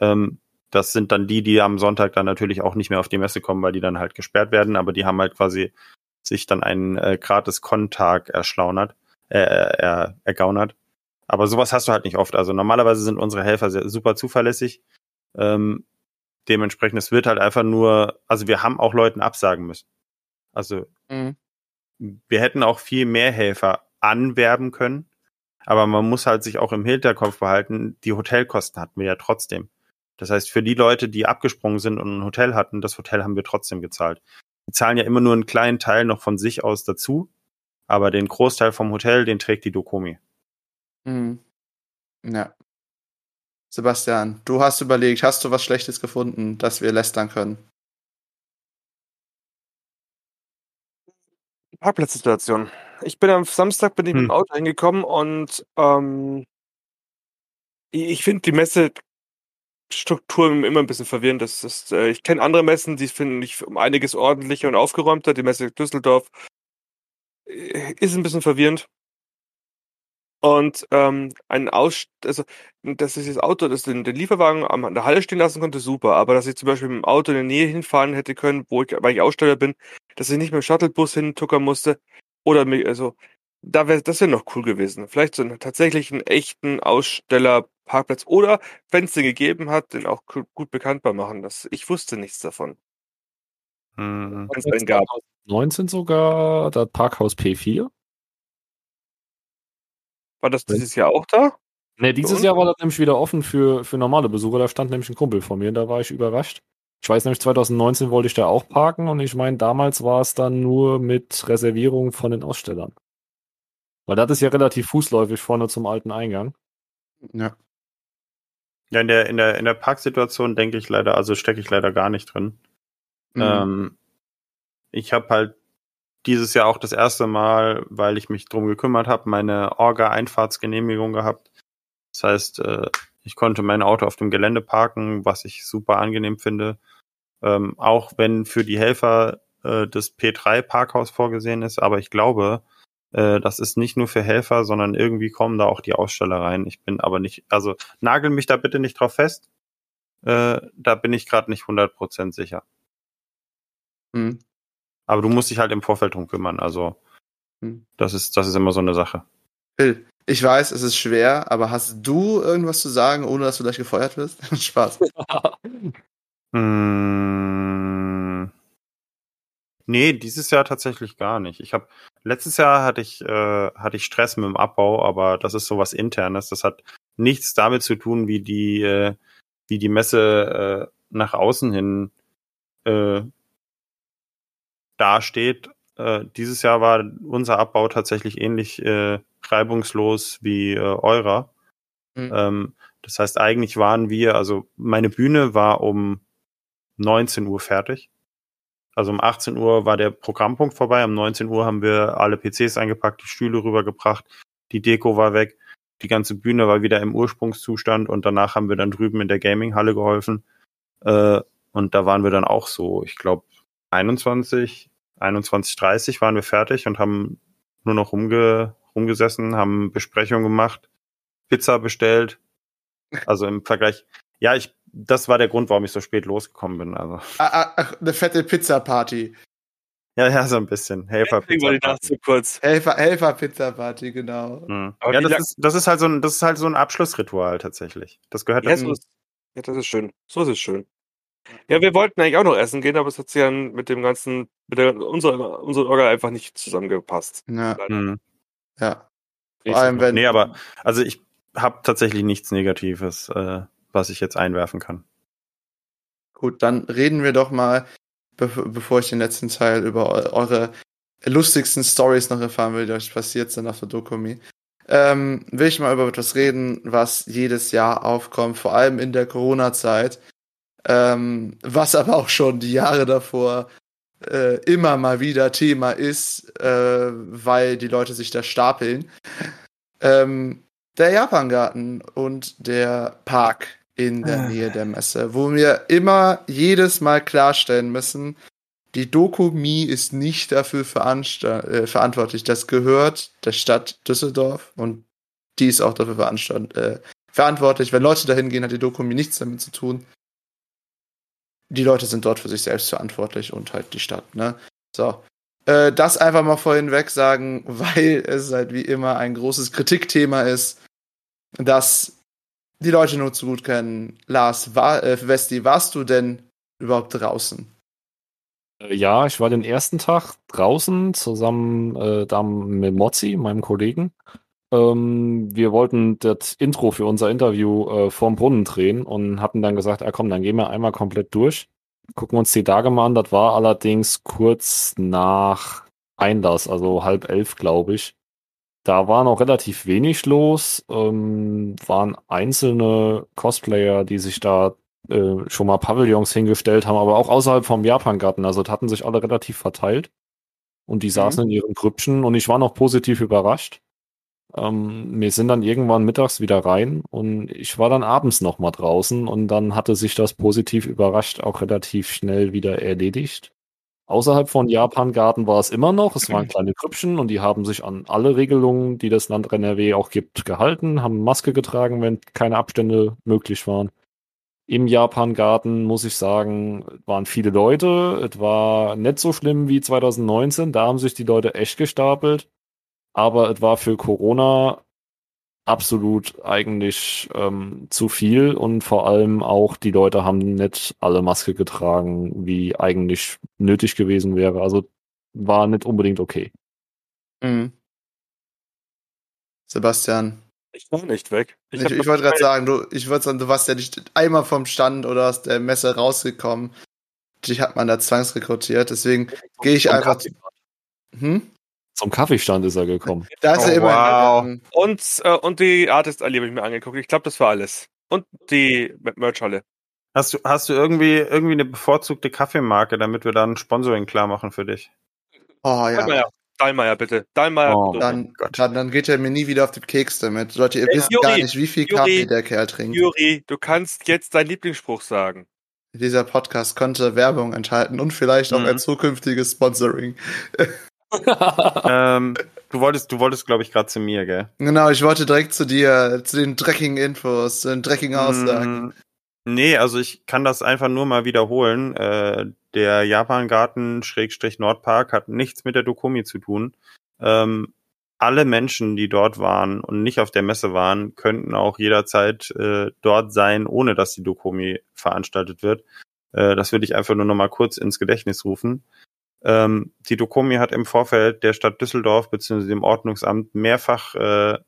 Ähm, das sind dann die, die am Sonntag dann natürlich auch nicht mehr auf die Messe kommen, weil die dann halt gesperrt werden, aber die haben halt quasi sich dann einen äh, gratis Con-Tag erschlaunert, äh, er, ergaunert. Aber sowas hast du halt nicht oft. Also normalerweise sind unsere Helfer sehr, super zuverlässig. Ähm, dementsprechend, es wird halt einfach nur, also wir haben auch Leuten absagen müssen. Also wir hätten auch viel mehr Helfer anwerben können, aber man muss halt sich auch im Hinterkopf behalten, die Hotelkosten hatten wir ja trotzdem. Das heißt, für die Leute, die abgesprungen sind und ein Hotel hatten, das Hotel haben wir trotzdem gezahlt. Die zahlen ja immer nur einen kleinen Teil noch von sich aus dazu, aber den Großteil vom Hotel, den trägt die Dokomi. Mhm. Ja. Sebastian, du hast überlegt, hast du was Schlechtes gefunden, dass wir lästern können? Parkplatzsituation. Ich bin am Samstag bin ich mit Hm. dem Auto hingekommen und ähm, ich, ich finde die Messestruktur immer ein bisschen verwirrend. Das ist, äh, ich kenne andere Messen, die finde ich um einiges ordentlicher und aufgeräumter. Die Messe Düsseldorf äh, ist ein bisschen verwirrend. Und ähm, ein Aus also dass ich das Auto, das den, den Lieferwagen an der Halle stehen lassen konnte, super. Aber dass ich zum Beispiel mit dem Auto in der Nähe hinfahren hätte können, wo ich, weil ich Aussteller bin, dass ich nicht mit dem Shuttlebus hintuckern musste. Oder mich, also, da wäre das wäre noch cool gewesen. Vielleicht so einen tatsächlich einen echten Ausstellerparkplatz. Oder, wenn es den gegeben hat, den auch gu- gut bekanntbar machen. Das, ich wusste nichts davon. Hm. Wenn es einen gab. 19 sogar das Parkhaus P4. War das dieses Jahr auch da? Ne, dieses Und? Jahr war das nämlich wieder offen für, für normale Besucher. Da stand nämlich ein Kumpel von mir, da war ich überrascht. Ich weiß nämlich, 2019 wollte ich da auch parken und ich meine, damals war es dann nur mit Reservierung von den Ausstellern. Weil das ist ja relativ fußläufig vorne zum alten Eingang. Ja. Ja, in der, in der, in der Parksituation denke ich leider, also stecke ich leider gar nicht drin. Mhm. Ähm, ich habe halt dieses Jahr auch das erste Mal, weil ich mich drum gekümmert habe, meine Orga-Einfahrtsgenehmigung gehabt. Das heißt, äh, ich konnte mein Auto auf dem Gelände parken, was ich super angenehm finde. Ähm, auch wenn für die Helfer äh, das P3-Parkhaus vorgesehen ist, aber ich glaube, äh, das ist nicht nur für Helfer, sondern irgendwie kommen da auch die Aussteller rein. Ich bin aber nicht, also nagel mich da bitte nicht drauf fest. Da bin ich gerade nicht 100% sicher. Mhm. Aber du musst dich halt im Vorfeld drum kümmern. Also Hm. das ist, das ist immer so eine Sache. Phil, ich weiß, es ist schwer, aber hast du irgendwas zu sagen, ohne dass du gleich gefeuert wirst? Spaß. Hm. Nee, dieses Jahr tatsächlich gar nicht. Ich habe letztes Jahr hatte ich äh, hatte ich Stress mit dem Abbau, aber das ist sowas internes. Das hat nichts damit zu tun, wie die äh, wie die Messe äh, nach außen hin äh, dasteht. Äh, dieses Jahr war unser Abbau tatsächlich ähnlich äh, reibungslos wie äh, eurer. Mhm. Ähm, das heißt, eigentlich waren wir, also meine Bühne war um 19 Uhr fertig. Also um 18 Uhr war der Programmpunkt vorbei, um 19 Uhr haben wir alle PCs eingepackt, die Stühle rübergebracht, die Deko war weg, die ganze Bühne war wieder im Ursprungszustand und danach haben wir dann drüben in der Gaming-Halle geholfen. Äh, und da waren wir dann auch so, ich glaube, 21, 21, 30 waren wir fertig und haben nur noch rumge rumgesessen, haben Besprechungen gemacht, Pizza bestellt. Also im Vergleich, ja, ich, das war der Grund, warum ich so spät losgekommen bin. Also, Ah, ah, ach, eine fette Pizza-Party. ja, ja, so ein bisschen. Helfer Pizza. Nacht zu kurz. Helfer, Helfer-Pizza-Party, genau. Mhm. Aber Ja, das ist, das ist halt so ein, das ist halt so ein Abschlussritual tatsächlich. Das gehört Ja, dazu. so ist, ja, das ist schön. So ist es schön. Ja, wir wollten eigentlich auch noch essen gehen, aber es hat sich dann mit dem ganzen, mit der, unserer, unserer Orga einfach nicht zusammengepasst. Ja, Mhm. ja. Vor allem, wenn. Nee, aber also ich habe tatsächlich nichts Negatives, äh, was ich jetzt einwerfen kann. Gut, dann reden wir doch mal, be bevor ich den letzten Teil über eu eure lustigsten Stories noch erfahren will, die euch passiert sind auf der Dokumi. Ähm, will ich mal über etwas reden, was jedes Jahr aufkommt, vor allem in der Corona-Zeit, ähm, was aber auch schon die Jahre davor äh, immer mal wieder Thema ist, äh, weil die Leute sich da stapeln. Ähm, der Japangarten und der Park in der Ah. Nähe der Messe, wo wir immer jedes Mal klarstellen müssen, die Dokumi ist nicht dafür äh, verantwortlich. Das gehört der Stadt Düsseldorf und die ist auch dafür äh, verantwortlich. Wenn Leute dahin gehen, hat die Dokumi nichts damit zu tun. Die Leute sind dort für sich selbst verantwortlich und halt die Stadt, ne? So. Äh, das einfach mal vorhin weg sagen, weil es halt wie immer ein großes Kritikthema ist, dass die Leute nur zu gut kennen. Lars, war, äh, Westi, warst du denn überhaupt draußen? Äh, Ja, ich war den ersten Tag draußen zusammen äh, mit Mozzi, meinem Kollegen. Ähm, wir wollten das Intro für unser Interview äh, vorm Brunnen drehen und hatten dann gesagt, ah komm, dann gehen wir einmal komplett durch. Gucken uns die Tage mal an. Das war allerdings kurz nach Einlass, also halb elf, glaube ich. Da war noch relativ wenig los. Ähm, waren einzelne Cosplayer, die sich da äh, schon mal Pavillons hingestellt haben, aber auch außerhalb vom Japangarten. Also das hatten sich alle relativ verteilt. Und die saßen in ihren Grüppchen und ich war noch positiv überrascht. Ähm, wir sind dann irgendwann mittags wieder rein und ich war dann abends noch mal draußen und dann hatte sich das positiv überrascht auch relativ schnell wieder erledigt. Außerhalb von Japan-Garten war es immer noch. Es waren kleine Krüppchen und die haben sich an alle Regelungen, die das Land NRW auch gibt, gehalten, haben Maske getragen, wenn keine Abstände möglich waren. Im Japan-Garten, muss ich sagen, waren viele Leute. Es war nicht so schlimm wie 2019. Da haben sich die Leute echt gestapelt. Aber es war für Corona absolut eigentlich ähm, zu viel und vor allem auch die Leute haben nicht alle Maske getragen, wie eigentlich nötig gewesen wäre. Also war nicht unbedingt okay. Mhm. Sebastian. Ich war nicht weg. Ich, ich, ich wollte gerade sagen, du, ich würde sagen, du warst ja nicht einmal vom Stand oder aus der Messe rausgekommen. Dich hat man da zwangsrekrutiert, deswegen gehe ich einfach. Hm? Zum Kaffeestand ist er gekommen. Da ist oh, er immer. Wow. Und, äh, und die Artist Alley habe ich mir angeguckt. Ich glaube, das war alles. Und die Merch-Halle. Hast du, hast du irgendwie, irgendwie eine bevorzugte Kaffeemarke, damit wir dann Sponsoring klar machen für dich? Oh ja. Dahlmeier, Dahlmeier bitte. Dahlmeier. Oh, dann, dann, dann geht er mir nie wieder auf den Keks damit. Leute, ihr Ey, wisst Juri, gar nicht, wie viel Juri, Kaffee der Kerl trinkt. Juri, du kannst jetzt deinen Lieblingsspruch sagen. Dieser Podcast könnte Werbung enthalten und vielleicht auch Mhm. ein zukünftiges Sponsoring. ähm, du wolltest, du wolltest, glaube ich, gerade zu mir, gell? Genau, ich wollte direkt zu dir, zu den dreckigen Infos, zu den dreckigen Aussagen. Mm, Nee, also ich kann das einfach nur mal wiederholen. Äh, der Japan-Garten Schrägstrich Nordpark hat nichts mit der Dokumi zu tun. Ähm, alle Menschen, die dort waren und nicht auf der Messe waren, könnten auch jederzeit äh, dort sein, ohne dass die Dokumi veranstaltet wird. Äh, das würde ich einfach nur noch mal kurz ins Gedächtnis rufen. Ähm, die Dokumi hat im Vorfeld der Stadt Düsseldorf bzw. dem Ordnungsamt mehrfach äh,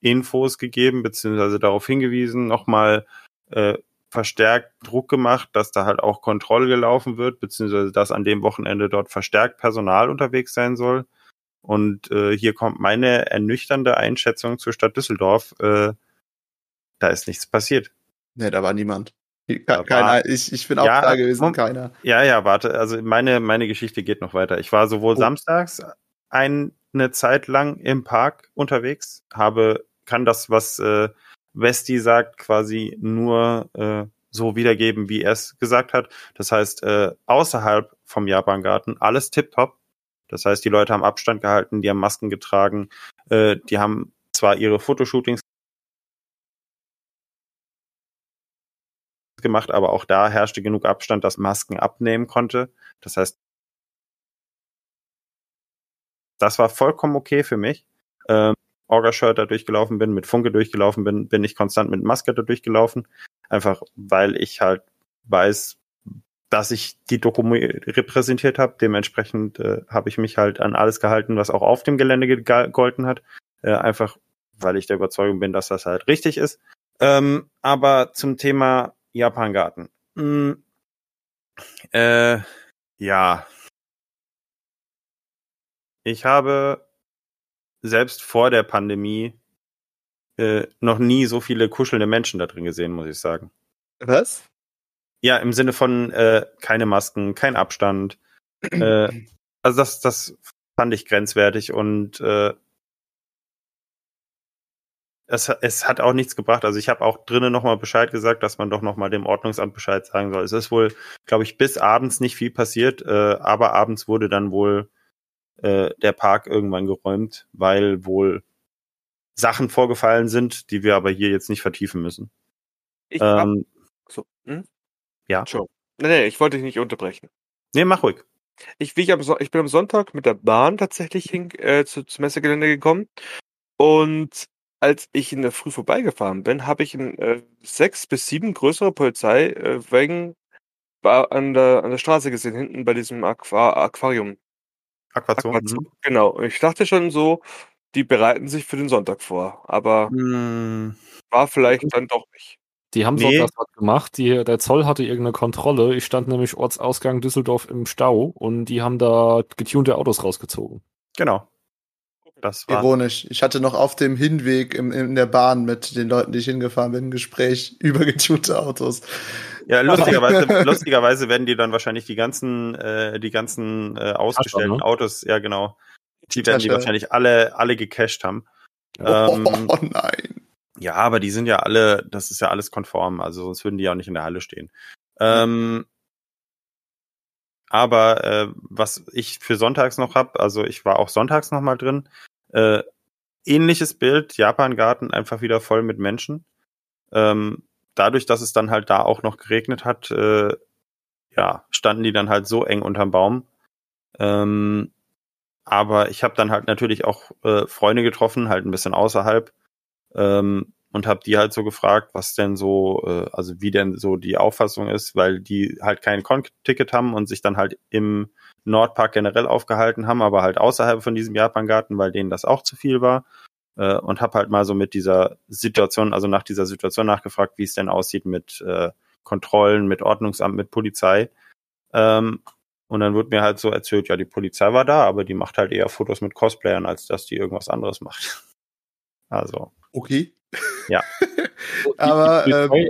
Infos gegeben bzw. darauf hingewiesen, nochmal äh, verstärkt Druck gemacht, dass da halt auch Kontrolle gelaufen wird, beziehungsweise dass an dem Wochenende dort verstärkt Personal unterwegs sein soll. Und äh, hier kommt meine ernüchternde Einschätzung zur Stadt Düsseldorf. Äh, da ist nichts passiert. Nee, da war niemand. Keiner, ich, ich bin auch Ja, da gewesen, keiner. Ja, ja, warte. Also meine, meine Geschichte geht noch weiter. Ich war sowohl Oh. samstags ein, eine Zeit lang im Park unterwegs, habe, kann das, was äh, Westi sagt, quasi nur äh, so wiedergeben, wie er es gesagt hat. Das heißt, äh, außerhalb vom Japangarten alles tipptopp. Das heißt, die Leute haben Abstand gehalten, die haben Masken getragen, äh, die haben zwar ihre Fotoshootings gemacht, aber auch da herrschte genug Abstand, dass Masken abnehmen konnte. Das heißt, das war vollkommen okay für mich. Ähm, Orga-Shirt da durchgelaufen bin, mit Funke durchgelaufen bin, bin ich konstant mit Maske da durchgelaufen. Einfach, weil ich halt weiß, dass ich die Doku repräsentiert habe. Dementsprechend äh, habe ich mich halt an alles gehalten, was auch auf dem Gelände gegolten hat. Äh, einfach, weil ich der Überzeugung bin, dass das halt richtig ist. Ähm, aber zum Thema Japan-Garten. Mm, äh, ja. Ich habe selbst vor der Pandemie äh, noch nie so viele kuschelnde Menschen da drin gesehen, muss ich sagen. Was? Ja, im Sinne von äh, keine Masken, kein Abstand. äh, also das, das fand ich grenzwertig und äh, es, es hat auch nichts gebracht. Also ich habe auch drinnen nochmal Bescheid gesagt, dass man doch nochmal dem Ordnungsamt Bescheid sagen soll. Es ist wohl, glaube ich, bis abends nicht viel passiert, äh, aber abends wurde dann wohl äh, der Park irgendwann geräumt, weil wohl Sachen vorgefallen sind, die wir aber hier jetzt nicht vertiefen müssen. Ich hab, Ähm, so, hm? ja. Schon. Nee, nee, ich wollte dich nicht unterbrechen. nee, mach ruhig. Ich, ich, am, ich bin am Sonntag mit der Bahn tatsächlich hin, äh, zu, zum Messegelände gekommen. Und als ich in der Früh vorbeigefahren bin, habe ich ein, äh, sechs bis sieben größere Polizei äh, an der, an der Straße gesehen, hinten bei diesem Aqua Aquarium. Aquazoo. Aquazoo, Genau. Und ich dachte schon so, die bereiten sich für den Sonntag vor. Aber Mhm. war vielleicht dann doch nicht. Die haben Nee. so was gemacht. Die, der Zoll hatte irgendeine Kontrolle. Ich stand nämlich Ortsausgang Düsseldorf im Stau und die haben da getunte Autos rausgezogen. Genau. Das war. Ironisch. Ich hatte noch auf dem Hinweg im, in der Bahn mit den Leuten, die ich hingefahren bin, ein Gespräch über getunte Autos. Ja, lustigerweise, lustigerweise werden die dann wahrscheinlich die ganzen, äh, die ganzen äh, ausgestellten ne? Autos, ja genau, die werden die wahrscheinlich alle, alle gecached haben. Oh, Ähm, oh nein. Ja, aber die sind ja alle, das ist ja alles konform, also sonst würden die ja auch nicht in der Halle stehen. Ähm, aber äh, was ich für sonntags noch hab, also ich war auch sonntags noch mal drin, äh, ähnliches Bild, Japan-Garten einfach wieder voll mit Menschen. Ähm, dadurch, dass es dann halt da auch noch geregnet hat, äh, ja, standen die dann halt so eng unterm Baum. Ähm, aber ich habe dann halt natürlich auch äh, Freunde getroffen, halt ein bisschen außerhalb. Ähm, und habe die halt so gefragt, was denn so, äh, also wie denn so die Auffassung ist, weil die halt kein Con-Ticket haben und sich dann halt im Nordpark generell aufgehalten haben, aber halt außerhalb von diesem Japangarten, weil denen das auch zu viel war. Äh, und habe halt mal so mit dieser Situation, also nach dieser Situation nachgefragt, wie es denn aussieht mit äh, Kontrollen, mit Ordnungsamt, mit Polizei. Ähm, und dann wird mir halt so erzählt, ja, die Polizei war da, aber die macht halt eher Fotos mit Cosplayern, als dass die irgendwas anderes macht. Also. Okay. Ja. Aber ähm,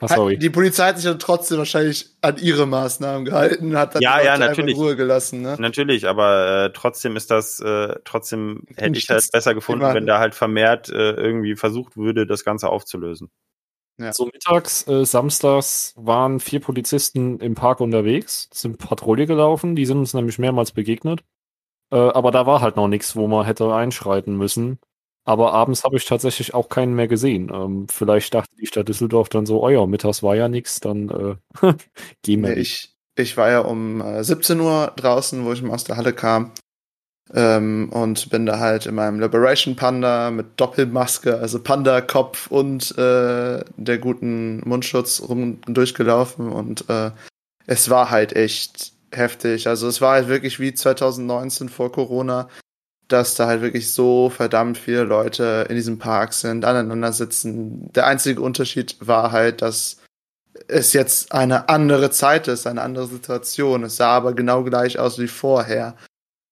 Ah, sorry. hat- die Polizei hat sich dann trotzdem wahrscheinlich an ihre Maßnahmen gehalten, hat dann Ja, die ja, natürlich. in Ruhe gelassen. Ne? Natürlich, aber äh, trotzdem ist das, äh, trotzdem hätte ich halt Schutz- besser gefunden, wenn da halt vermehrt äh, irgendwie versucht würde, das Ganze aufzulösen. Ja. So mittags, äh, samstags waren vier Polizisten im Park unterwegs, sind Patrouille gelaufen, die sind uns nämlich mehrmals begegnet. Äh, aber da war halt noch nichts, wo man hätte einschreiten müssen. Aber abends habe ich tatsächlich auch keinen mehr gesehen. Ähm, vielleicht dachte die Stadt Düsseldorf dann so, oh ja, mittags war ja nichts, dann äh, gehen wir Nee, ich, ich war ja um äh, 17 Uhr draußen, wo ich aus der Halle kam. Ähm, und bin da halt in meinem Liberation Panda mit Doppelmaske, also Panda-Kopf und äh, der guten Mundschutz rum durchgelaufen. Und äh, es war halt echt heftig. Also es war halt wirklich wie 2019 vor Corona, dass da halt wirklich so verdammt viele Leute in diesem Park sind, aneinander sitzen. Der einzige Unterschied war halt, dass es jetzt eine andere Zeit ist, eine andere Situation. Es sah aber genau gleich aus wie vorher.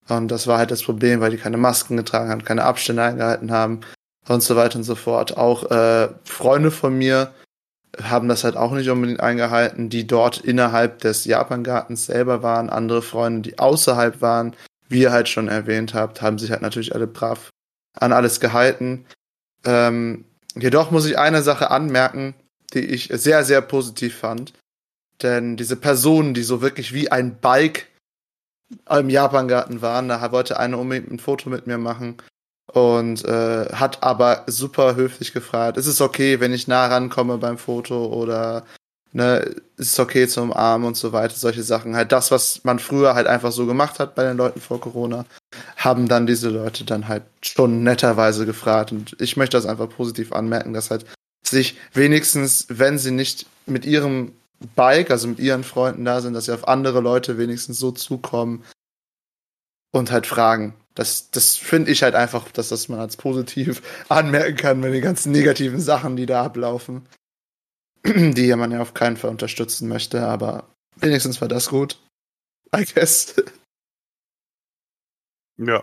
Und das war halt das Problem, weil die keine Masken getragen haben, keine Abstände eingehalten haben und so weiter und so fort. Auch äh, Freunde von mir haben das halt auch nicht unbedingt eingehalten, die dort innerhalb des Japangartens selber waren. Andere Freunde, die außerhalb waren, wie ihr halt schon erwähnt habt, haben sich halt natürlich alle brav an alles gehalten. Ähm, jedoch muss ich eine Sache anmerken, die ich sehr, sehr positiv fand. Denn diese Personen, die so wirklich wie ein Bike im Japangarten waren, da wollte eine unbedingt ein Foto mit mir machen und äh, hat aber super höflich gefragt, ist es okay, wenn ich nah rankomme beim Foto oder ne, ist okay zum Umarmen und so weiter, solche Sachen. Halt das, was man früher halt einfach so gemacht hat bei den Leuten vor Corona, haben dann diese Leute dann halt schon netterweise gefragt und ich möchte das einfach positiv anmerken, dass halt sich wenigstens, wenn sie nicht mit ihrem Bike, also mit ihren Freunden da sind, dass sie auf andere Leute wenigstens so zukommen und halt fragen. Das, das finde ich halt einfach, dass das man als positiv anmerken kann, wenn die ganzen negativen Sachen, die da ablaufen, die man ja auf keinen Fall unterstützen möchte, aber wenigstens war das gut. I guess. Ja.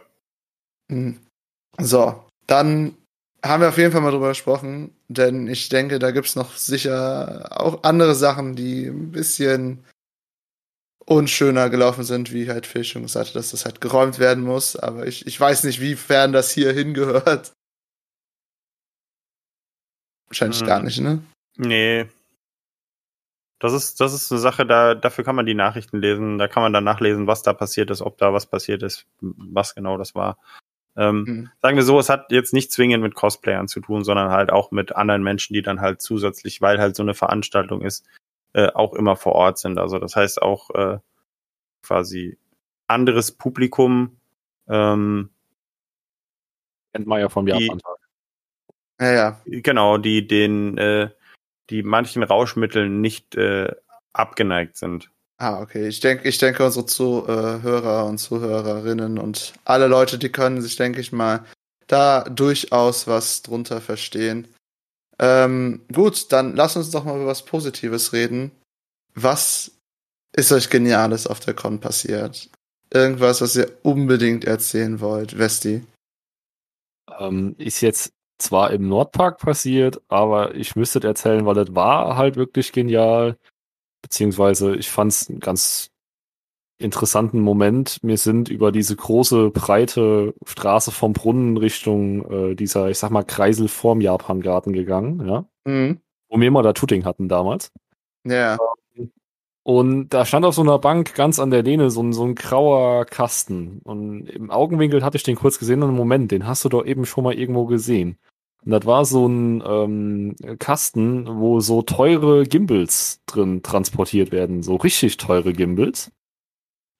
Hm. So, dann haben wir auf jeden Fall mal drüber gesprochen, denn ich denke, da gibt's noch sicher auch andere Sachen, die ein bisschen unschöner gelaufen sind, wie halt Phil schon gesagt hat, dass das halt geräumt werden muss, aber ich, ich weiß nicht, wiefern das hier hingehört. Wahrscheinlich Hm. gar nicht, ne? Nee. Das ist, das ist eine Sache, da, dafür kann man die Nachrichten lesen, da kann man dann nachlesen, was da passiert ist, ob da was passiert ist, was genau das war. Ähm, Hm. sagen wir so, es hat jetzt nicht zwingend mit Cosplayern zu tun, sondern halt auch mit anderen Menschen, die dann halt zusätzlich, weil halt so eine Veranstaltung ist, äh, auch immer vor Ort sind. Also das heißt auch äh, quasi anderes Publikum, ähm, Kennt man ja vom Die- Japan-Tag. Ja, ja. genau, die den, äh, die manchen Rauschmitteln nicht äh, abgeneigt sind. Ah, okay. Ich denke, ich denke, unsere Zuhörer und Zuhörerinnen und alle Leute, die können sich, denke ich mal, da durchaus was drunter verstehen. Ähm, gut, dann lass uns doch mal über was Positives reden. Was ist euch Geniales auf der Con passiert? Irgendwas, was ihr unbedingt erzählen wollt, Vesti? Ähm, ist jetzt zwar im Nordpark passiert, aber ich müsste erzählen, weil es war halt wirklich genial. Beziehungsweise ich fand es einen ganz interessanten Moment. Wir sind über diese große, breite Straße vom Brunnen Richtung äh, dieser, ich sag mal, Kreisel vorm Japangarten gegangen, ja. Mhm. Wo wir mal da Tooting hatten damals. Ja. Und da stand auf so einer Bank ganz an der Lehne so ein, so ein grauer Kasten. Und im Augenwinkel hatte ich den kurz gesehen und einen Moment, den hast du doch eben schon mal irgendwo gesehen. Und das war so ein ähm, Kasten, wo so teure Gimbals drin transportiert werden. So richtig teure Gimbals.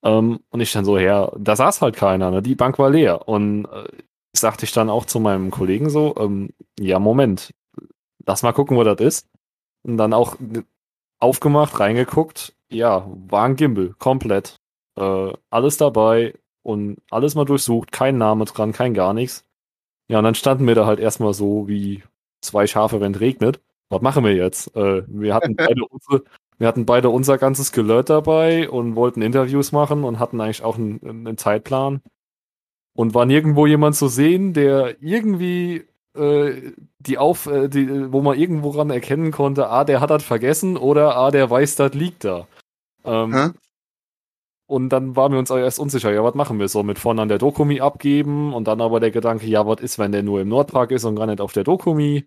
Ähm, und ich dann so, ja, da saß halt keiner, ne? Die Bank war leer. Und äh, sagte ich dann auch zu meinem Kollegen so, ähm, ja, Moment, lass mal gucken, wo das ist. Und dann auch aufgemacht, reingeguckt, ja, war ein Gimbal, komplett. Äh, alles dabei und alles mal durchsucht, kein Name dran, kein gar nichts. Ja, und dann standen wir da halt erstmal so wie zwei Schafe, wenn es regnet. Was machen wir jetzt? Äh, wir hatten beide unsere, wir hatten beide unser ganzes Gelöt dabei und wollten Interviews machen und hatten eigentlich auch einen, einen Zeitplan. Und war nirgendwo jemand zu sehen, der irgendwie äh, die auf, äh, die, wo man irgendwo ran erkennen konnte, ah, der hat das vergessen oder ah, der weiß, das liegt da. Ähm, und dann waren wir uns auch erst unsicher, ja, was machen wir so mit vorne an der Dokumi abgeben und dann aber der Gedanke, ja, was ist, wenn der nur im Nordpark ist und gar nicht auf der Dokumi?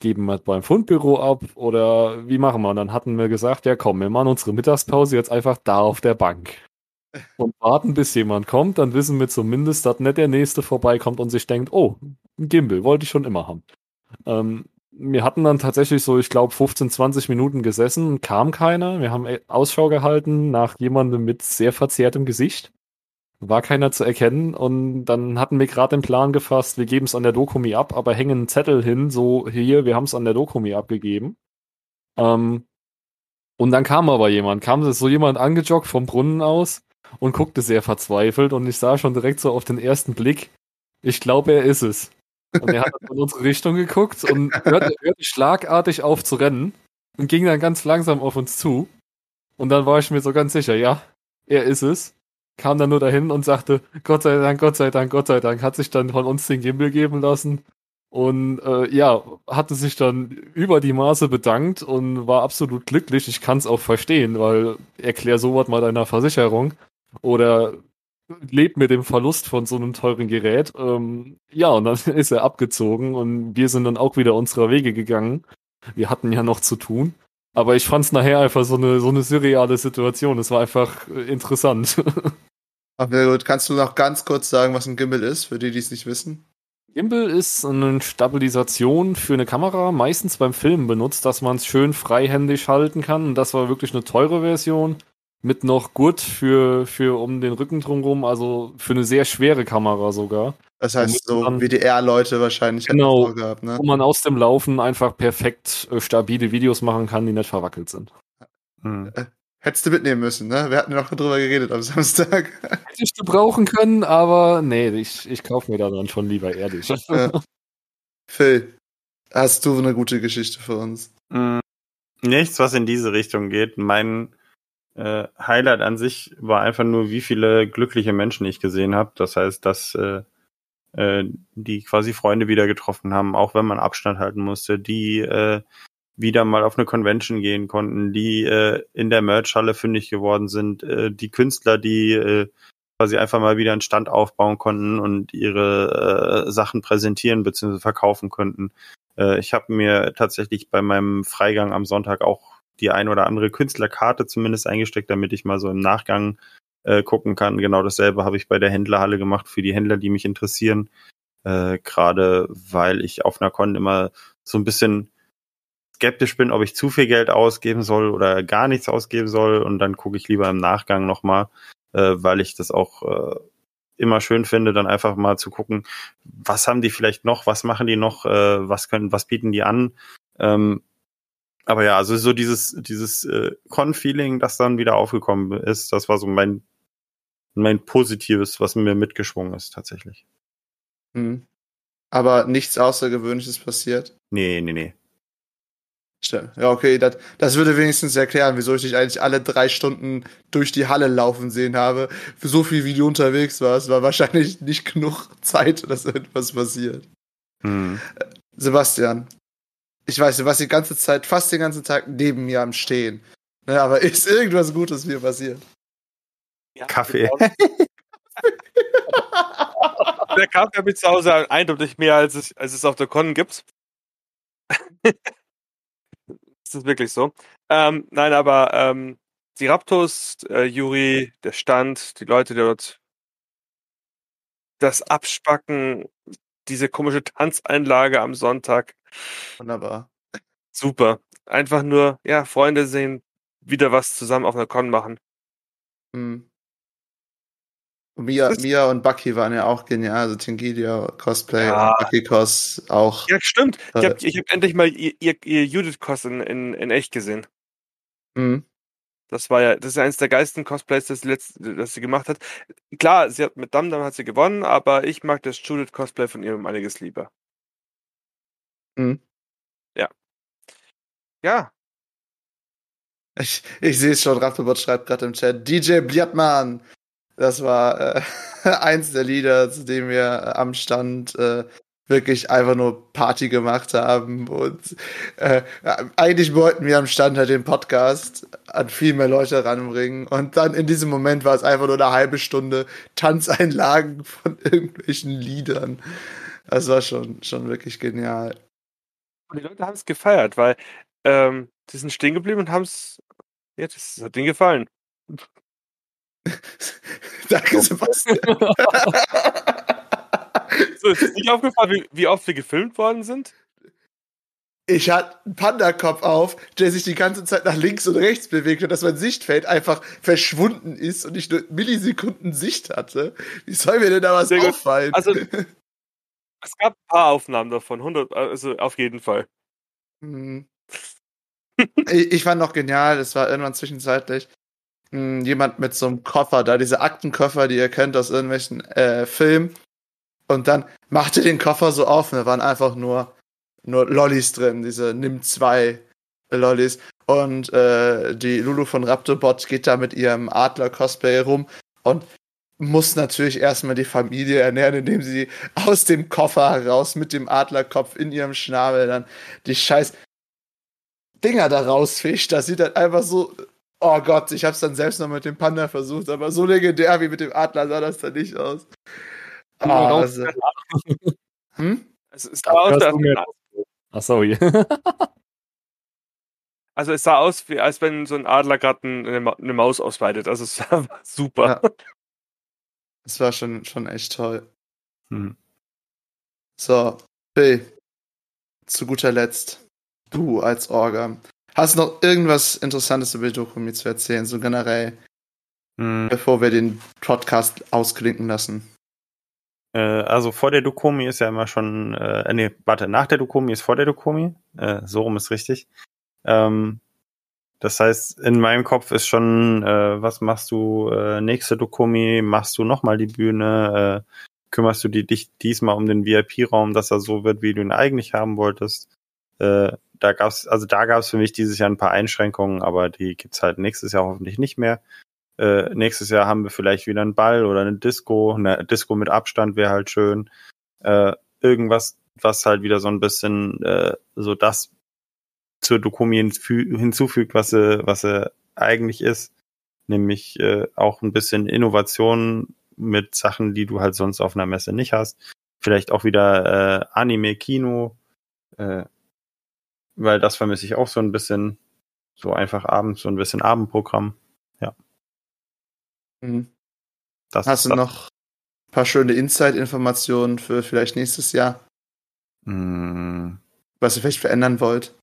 Geben wir beim Fundbüro ab oder wie machen wir? Und dann hatten wir gesagt, ja komm, wir machen unsere Mittagspause jetzt einfach da auf der Bank. Und warten, bis jemand kommt, dann wissen wir zumindest, dass nicht der Nächste vorbeikommt und sich denkt, oh, ein Gimbal, wollte ich schon immer haben. Ähm, wir hatten dann tatsächlich so, ich glaube, 15, 20 Minuten gesessen, kam keiner. Wir haben Ausschau gehalten nach jemandem mit sehr verzerrtem Gesicht. War keiner zu erkennen und dann hatten wir gerade den Plan gefasst, wir geben es an der Dokumi ab, aber hängen einen Zettel hin, so hier, wir haben es an der Dokumi abgegeben. Ähm, und dann kam aber jemand, kam so jemand angejoggt vom Brunnen aus und guckte sehr verzweifelt und ich sah schon direkt so auf den ersten Blick, ich glaube, er ist es. Und er hat in unsere Richtung geguckt und hörte, hörte schlagartig auf zu rennen und ging dann ganz langsam auf uns zu. Und dann war ich mir so ganz sicher, ja, er ist es. Kam dann nur dahin und sagte, Gott sei Dank, Gott sei Dank, Gott sei Dank, hat sich dann von uns den Gimbal geben lassen. Und äh, ja, hatte sich dann über die Maße bedankt und war absolut glücklich. Ich kann es auch verstehen, weil erklär sowas mal deiner Versicherung. Oder lebt mit dem Verlust von so einem teuren Gerät. Ähm, ja, und dann ist er abgezogen und wir sind dann auch wieder unserer Wege gegangen. Wir hatten ja noch zu tun. Aber ich fand es nachher einfach so eine, so eine surreale Situation. Es war einfach äh, interessant. Aber gut, kannst du noch ganz kurz sagen, was ein Gimbal ist, für die, die es nicht wissen? Gimbal ist eine Stabilisation für eine Kamera, meistens beim Filmen benutzt, dass man es schön freihändig halten kann. Und das war wirklich eine teure Version mit noch Gurt für, für um den Rücken drumherum, also für eine sehr schwere Kamera sogar. Das heißt, so WDR-Leute wahrscheinlich genau, gehabt, ne? wo man aus dem Laufen einfach perfekt äh, stabile Videos machen kann, die nicht verwackelt sind. Hm. Äh, hättest du mitnehmen müssen, ne? Wir hatten ja noch drüber geredet am Samstag. Hätte ich gebrauchen können, aber nee, ich, ich kaufe mir da dann schon lieber ehrlich. Ja. Phil, hast du eine gute Geschichte für uns? Hm. Nichts, was in diese Richtung geht. Mein äh, Highlight an sich war einfach nur, wie viele glückliche Menschen ich gesehen habe. Das heißt, dass äh, äh, die quasi Freunde wieder getroffen haben, auch wenn man Abstand halten musste, die äh, wieder mal auf eine Convention gehen konnten, die äh, in der Merchhalle fündig geworden sind, äh, die Künstler, die äh, quasi einfach mal wieder einen Stand aufbauen konnten und ihre äh, Sachen präsentieren bzw. verkaufen konnten. Äh, ich habe mir tatsächlich bei meinem Freigang am Sonntag auch die ein oder andere Künstlerkarte zumindest eingesteckt, damit ich mal so im Nachgang äh, gucken kann. Genau dasselbe habe ich bei der Händlerhalle gemacht für die Händler, die mich interessieren. Äh, Gerade weil ich auf einer Con immer so ein bisschen skeptisch bin, ob ich zu viel Geld ausgeben soll oder gar nichts ausgeben soll. Und dann gucke ich lieber im Nachgang nochmal, äh, weil ich das auch äh, immer schön finde, dann einfach mal zu gucken, was haben die vielleicht noch, was machen die noch, äh, was können, was bieten die an. Ähm, aber ja, also so dieses, dieses äh, Con-Feeling, das dann wieder aufgekommen ist, das war so mein, mein Positives, was mir mitgeschwungen ist, tatsächlich. Mhm. Aber nichts Außergewöhnliches passiert? Nee, nee, nee. Ja, okay, das, das würde wenigstens erklären, wieso ich dich eigentlich alle drei Stunden durch die Halle laufen sehen habe. Für so viel wie du unterwegs warst, war wahrscheinlich nicht genug Zeit, dass etwas passiert. Hm. Sebastian, ich weiß, du warst die ganze Zeit, fast den ganzen Tag neben mir am Stehen. Ne, aber ist irgendwas Gutes mir passiert? Ja, Kaffee. der Kaffee habe ich zu Hause eindeutig mehr, als es, als es auf der Con gibt. ist das wirklich so? Ähm, nein, aber ähm, die Raptors, äh, Juri, der Stand, die Leute, die dort das Abspacken, diese komische Tanzeinlage am Sonntag. Wunderbar. Super. Einfach nur, ja, Freunde sehen, wieder was zusammen auf einer Con machen. Hm. Und Mia, Mia und Bucky waren ja auch genial. Also Tingidia Cosplay Ja. und Bucky Cos auch. Ja, stimmt. Ich Äh. habe ich hab endlich mal ihr, ihr, ihr Judith-Cos in, in, in echt gesehen. Hm. Das war ja, das ist eines der geilsten Cosplays, das sie, letzt, das sie gemacht hat. Klar, sie hat mit Dam hat sie gewonnen, aber ich mag das Judith Cosplay von ihr um einiges lieber. Hm. Ja. Ja, Ich, ich sehe es schon, Raptobot schreibt gerade im Chat. DJ Bliatmann. Das war äh, eins der Lieder, zu dem wir äh, am Stand äh, wirklich einfach nur Party gemacht haben. Und äh, eigentlich wollten wir am Stand halt den Podcast an viel mehr Leute ranbringen. Und dann in diesem Moment war es einfach nur eine halbe Stunde Tanzeinlagen von irgendwelchen Liedern. Das war schon, schon wirklich genial. Und die Leute haben es gefeiert, weil ähm, die sind stehen geblieben und haben es, ja, das hat denen gefallen. Danke, Sebastian. So, ist dir nicht aufgefallen, wie, wie oft wir gefilmt worden sind? Ich hatte einen Panda-Kopf auf, der sich die ganze Zeit nach links und rechts bewegt und dass mein Sichtfeld einfach verschwunden ist und ich nur Millisekunden Sicht hatte. Wie soll mir denn da was Sehr gut. auffallen? Also, es gab ein paar Aufnahmen davon, 100, also auf jeden Fall. Hm. ich, fand noch genial, es war irgendwann zwischenzeitlich hm, jemand mit so einem Koffer, da diese Aktenkoffer, die ihr kennt aus irgendwelchen äh, Filmen. Und dann machte den Koffer so auf und da waren einfach nur, nur Lollis drin, diese Nimm 2 Lollis. Und äh, die Lulu von Raptorbot geht da mit ihrem Adler-Cosplay rum und muss natürlich erstmal die Familie ernähren, indem sie aus dem Koffer heraus mit dem Adlerkopf in ihrem Schnabel dann die scheiß Dinger da rausfischt. Das sieht dann einfach so. Oh Gott, ich hab's dann selbst noch mit dem Panda versucht, aber so legendär wie mit dem Adler sah das dann nicht aus. Ah, also, hm? Es, es, sah aus, Ach so, ja. also es sah aus, wie, als wenn so ein Adler gerade eine, Ma- eine Maus ausweitet. Also es war super. Ja. Das war schon, schon echt toll. Hm. So, Phil, zu guter Letzt, du als Orga. Hast du noch irgendwas Interessantes über die Dokumi zu erzählen, so generell, Hm. bevor wir den Podcast ausklinken lassen? Äh, also vor der Dokomi ist ja immer schon, äh, nee, warte, nach der Dokomi ist vor der Dokomi. Äh, so rum ist richtig. Ähm, das heißt, in meinem Kopf ist schon, äh, was machst du äh, nächste Dokomi? Machst du nochmal die Bühne? Äh, kümmerst du die, dich diesmal um den VIP-Raum, dass er so wird, wie du ihn eigentlich haben wolltest? Äh, da gab's, also da gab's für mich dieses Jahr ein paar Einschränkungen, aber die gibt's halt nächstes Jahr hoffentlich nicht mehr. Äh, nächstes Jahr haben wir vielleicht wieder einen Ball oder eine Disco. Eine Disco mit Abstand wäre halt schön. Äh, irgendwas, was halt wieder so ein bisschen äh, so das zur Dokumi hinfü- hinzufügt, was sie, was sie eigentlich ist. Nämlich äh, auch ein bisschen Innovation mit Sachen, die du halt sonst auf einer Messe nicht hast. Vielleicht auch wieder äh, Anime, Kino, äh, weil das vermisse ich auch so ein bisschen. So einfach abends, so ein bisschen Abendprogramm. Mhm. Das Hast du das- noch ein paar schöne Insight-Informationen für vielleicht nächstes Jahr, Mm, was ihr vielleicht verändern wollt?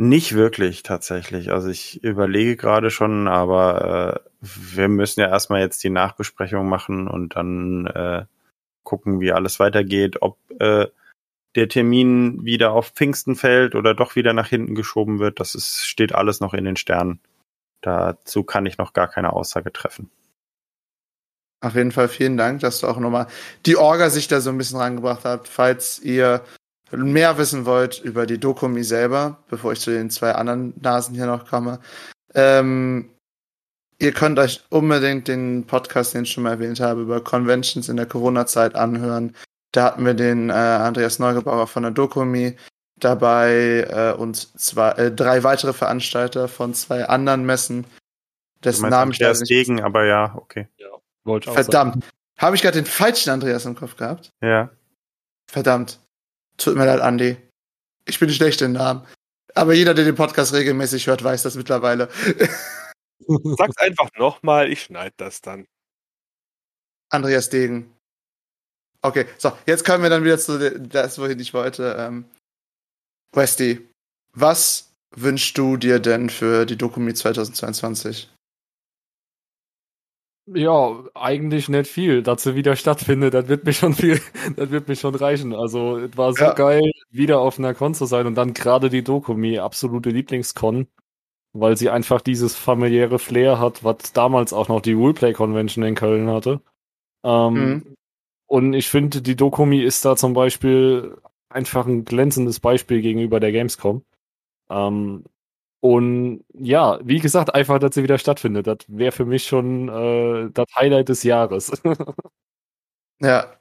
Nicht wirklich tatsächlich. Also ich überlege gerade schon, aber äh, wir müssen ja erstmal jetzt die Nachbesprechung machen und dann äh, gucken, wie alles weitergeht, ob äh, der Termin wieder auf Pfingsten fällt oder doch wieder nach hinten geschoben wird. Das ist, steht alles noch in den Sternen. Dazu kann ich noch gar keine Aussage treffen. Auf jeden Fall vielen Dank, dass du auch nochmal die Orga sich da so ein bisschen rangebracht habt. Falls ihr mehr wissen wollt über die Dokumi selber, bevor ich zu den zwei anderen Nasen hier noch komme, ähm, ihr könnt euch unbedingt den Podcast, den ich schon mal erwähnt habe, über Conventions in der Corona-Zeit anhören. Da hatten wir den äh, Andreas Neugebauer von der Dokumi dabei äh, und zwei, äh, drei weitere Veranstalter von zwei anderen Messen, dessen Namen ich nicht Degen, aber ja, okay. Wollte ich auch sagen. Verdammt. Habe ich gerade den falschen Andreas im Kopf gehabt? Ja. Verdammt. Tut mir leid, Andi. Ich bin schlecht in Namen. Aber jeder, der den Podcast regelmäßig hört, weiß das mittlerweile. Sag's einfach nochmal, ich schneide das dann. Andreas Degen. Okay, so, jetzt kommen wir dann wieder zu das, wohin ich wollte. Ähm, Westy, was wünschst du dir denn für die Dokumi 2022? Ja, eigentlich nicht viel. Dass sie wieder stattfindet, das wird mir schon viel, das wird mir schon reichen. Also, es war so Ja. geil, wieder auf einer Con zu sein und dann gerade die Dokumi, absolute Lieblingscon, weil sie einfach dieses familiäre Flair hat, was damals auch noch die Roleplay Convention in Köln hatte. Ähm, Mhm. Und ich finde, die Dokumi ist da zum Beispiel einfach ein glänzendes Beispiel gegenüber der Gamescom. Ähm, und ja, wie gesagt, einfach, dass sie wieder stattfindet. Das wäre für mich schon äh, das Highlight des Jahres. Ja,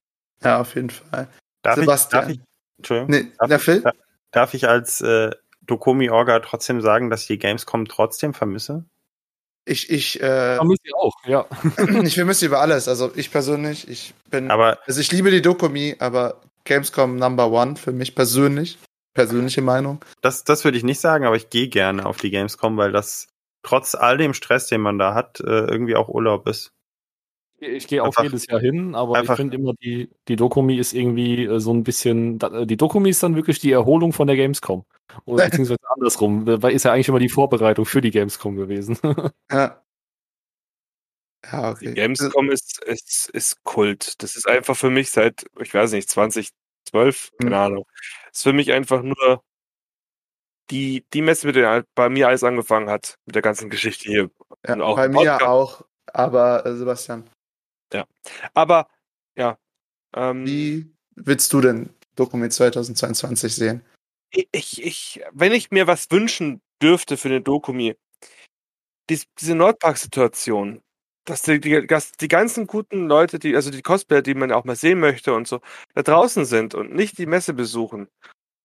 ja, auf jeden Fall. Darf Sebastian. ich, darf ich, Entschuldigung, Nee, darf, der Phil? darf, darf ich als äh, Dokomi-Orga trotzdem sagen, dass ich die Gamescom trotzdem vermisse? Ich, ich, äh, Vermisse ich auch, ja. ich vermisse über alles. Also ich persönlich, ich bin, Aber also ich liebe die Dokumi, aber Gamescom Number One für mich persönlich. Persönliche Meinung. das, das würde ich nicht sagen, aber ich gehe gerne auf die Gamescom, weil das trotz all dem Stress, den man da hat, äh, irgendwie auch Urlaub ist. Ich gehe auch Einfach- jedes Jahr hin, aber einfach- ich finde immer, die, die Dokumi ist irgendwie äh, so ein bisschen, äh, die Dokumi ist dann wirklich die Erholung von der Gamescom. Oder beziehungsweise andersrum, weil ist ja eigentlich immer die Vorbereitung für die Gamescom gewesen. Ja. Ja, Die okay. Gamescom ist, ist, ist Kult. Das ist einfach für mich seit, ich weiß nicht, 2012, keine Hm. Ahnung. Ist für mich einfach nur die, die Messe, mit der bei mir alles angefangen hat, mit der ganzen Geschichte hier. Ja, bei mir Podcast. auch, aber äh, Sebastian, Aber, ja. Ähm, wie willst du denn Dokumi 2022 sehen? ich, ich, wenn ich mir was wünschen dürfte für eine Dokumi, dies, diese Nordpark-Situation, dass die, die, dass die ganzen guten Leute, die, also die Cosplayer, die man auch mal sehen möchte und so, da draußen sind und nicht die Messe besuchen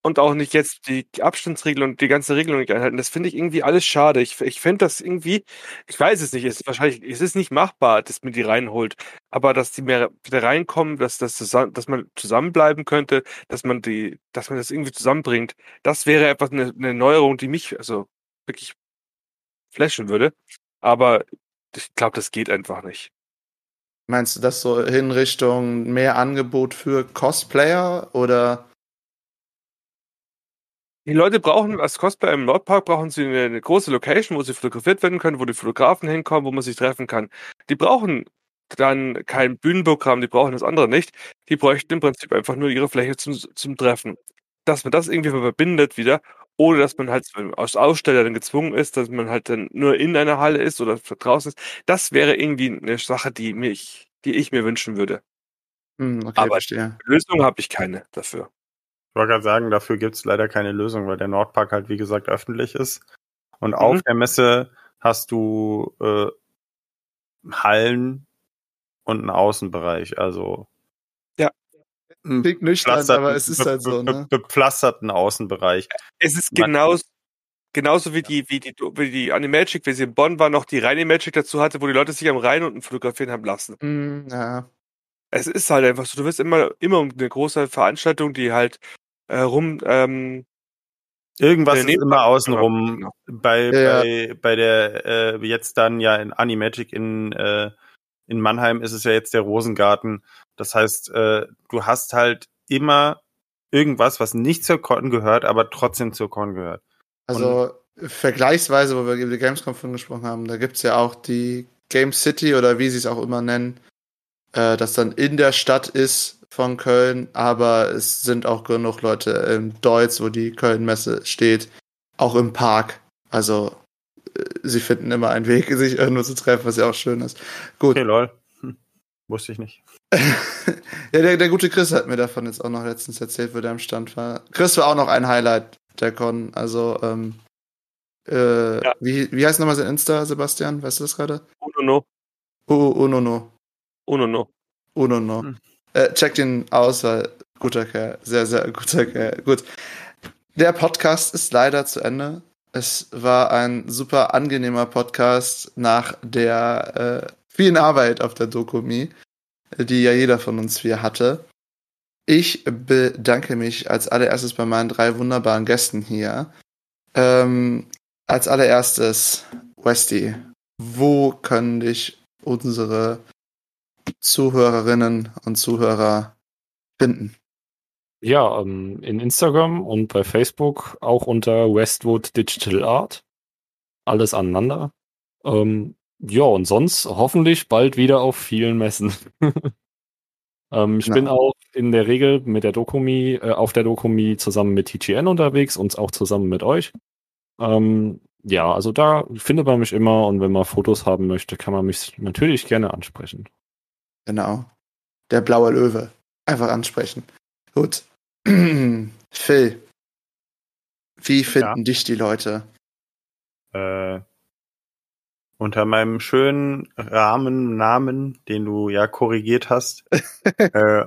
und auch nicht jetzt die Abstandsregelung und die ganze Regelung nicht einhalten, das finde ich irgendwie alles schade. Ich, ich fände das irgendwie, ich weiß es nicht, es ist wahrscheinlich, es ist nicht machbar, dass man die reinholt, aber dass die mehr wieder reinkommen, dass, das zusammen, dass man zusammenbleiben könnte, dass man die, dass man das irgendwie zusammenbringt, das wäre einfach eine, eine Neuerung, die mich also wirklich flashen würde. Aber ich glaube, das geht einfach nicht. Meinst du das so in Richtung mehr Angebot für Cosplayer oder? Die Leute brauchen als Cosplayer im Nordpark brauchen sie eine, eine große Location, wo sie fotografiert werden können, wo die Fotografen hinkommen, wo man sich treffen kann. Die brauchen dann kein Bühnenprogramm, die brauchen das andere nicht. Die bräuchten im Prinzip einfach nur ihre Fläche zum, zum Treffen. Dass man das irgendwie verbindet wieder, ohne dass man halt als Aussteller dann gezwungen ist, dass man halt dann nur in einer Halle ist oder draußen ist. Das wäre irgendwie eine Sache, die mich, die ich mir wünschen würde. Hm, okay, Aber- verstehe. Lösung habe ich keine dafür. Ich wollte gerade sagen, dafür gibt es leider keine Lösung, weil der Nordpark halt, wie gesagt, öffentlich ist. Und auf der Messe hast du äh, Hallen und einen Außenbereich, also Klingt nüchtern, aber es ist halt so, ne? be- bepflasterten Außenbereich. Es ist genauso, genauso wie die, wie die, wie die Animagic, wie sie in Bonn war, noch die reine Magic dazu hatte, wo die Leute sich am Rhein unten fotografieren haben lassen. Hm, ja. Es ist halt einfach so, du wirst immer, immer um eine große Veranstaltung, die halt äh, rum, ähm, Irgendwas Der ist immer außenrum. Genau. Bei, Ja. bei, bei der, äh, jetzt dann ja in Animagic in, äh, in Mannheim ist es ja jetzt der Rosengarten. Das heißt, äh, du hast halt immer irgendwas, was nicht zur Con gehört, aber trotzdem zur Con gehört. Also vergleichsweise, wo wir über die Gamescom von gesprochen haben, da gibt's ja auch die Game City oder wie sie es auch immer nennen, äh, das dann in der Stadt ist von Köln, aber es sind auch genug Leute im Deutz, wo die Köln-Messe steht, auch im Park. Also sie finden immer einen Weg, sich irgendwo zu treffen, was ja auch schön ist. Gut. Okay, lol. Hm. Wusste ich nicht. ja, der, der gute Chris hat mir davon jetzt auch noch letztens erzählt, wo der am Stand war. Chris war auch noch ein Highlight der Con. Also, ähm, äh, Ja. wie, wie heißt nochmal sein Insta, Sebastian? Weißt du das gerade? Uno no, Uh, uno no. uno no. Uno no. Hm. Äh, checkt ihn aus, weil guter Kerl. Sehr, sehr guter Kerl. Gut. Der Podcast ist leider zu Ende. Es war ein super angenehmer Podcast nach der äh, vielen Arbeit auf der Dokumi, die ja jeder von uns vier hatte. Ich bedanke mich als allererstes bei meinen drei wunderbaren Gästen hier. Ähm, als allererstes, Westy, wo können dich unsere Zuhörerinnen und Zuhörer finden? Ja, ähm, in Instagram und bei Facebook auch unter Westwood Digital Art. Alles aneinander. Ähm, ja, und sonst hoffentlich bald wieder auf vielen Messen. ähm, ich Genau. bin auch in der Regel mit der Dokumi, äh, auf der Dokumi zusammen mit TGN unterwegs und auch zusammen mit euch. Ähm, ja, also da findet man mich immer und wenn man Fotos haben möchte, kann man mich natürlich gerne ansprechen. Genau. Der blaue Löwe. Einfach ansprechen. Gut. Phil, wie finden dich die Leute? Äh, unter meinem schönen Rahmennamen, den du ja korrigiert hast, äh,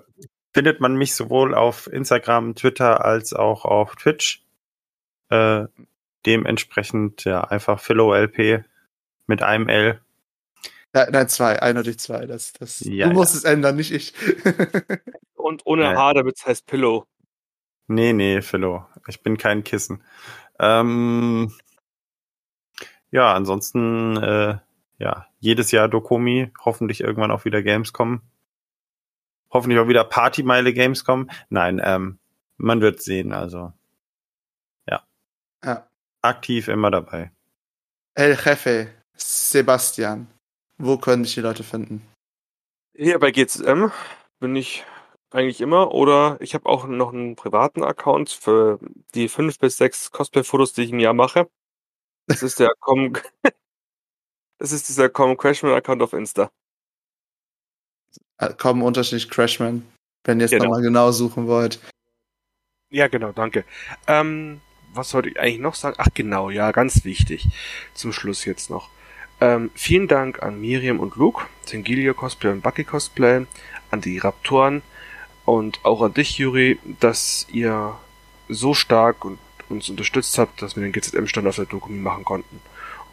findet man mich sowohl auf Instagram, Twitter als auch auf Twitch. Äh, dementsprechend ja einfach PhilOLP mit einem L. Nein, nein, zwei, eindeutig zwei. Das, das, Ja, du musst ja. es ändern, nicht ich. Und ohne Ja. H, damit es heißt Pillow. Nee, nee, Philo. Ich bin kein Kissen. Ähm, ja, ansonsten, äh, ja, jedes Jahr Dokumi, hoffentlich irgendwann auch wieder Gamescom. Hoffentlich auch wieder Partymeile Gamescom. Nein, ähm, man wird sehen, also ja. aktiv immer dabei. El Jefe, Sebastian, wo können dich die Leute finden? Hier bei GZM bin ich eigentlich immer oder ich habe auch noch einen privaten Account für die fünf bis sechs Cosplay-Fotos, die ich im Jahr mache. Das ist der Com Das ist dieser Com Crashman Account auf Insta. Äh, Kommen unterschiedlich Crashman, wenn ihr jetzt Genau. nochmal genau suchen wollt. Ja, genau, danke. Ähm, was sollte ich eigentlich noch sagen? Ach genau, ja, ganz wichtig. Zum Schluss jetzt noch. Ähm, vielen Dank an Miriam und Luke, Tengilio Cosplay und Bucky Cosplay, an die Raptoren und auch an dich, Juri, dass ihr so stark und uns unterstützt habt, dass wir den GZM-Stand auf der Dokumi machen konnten.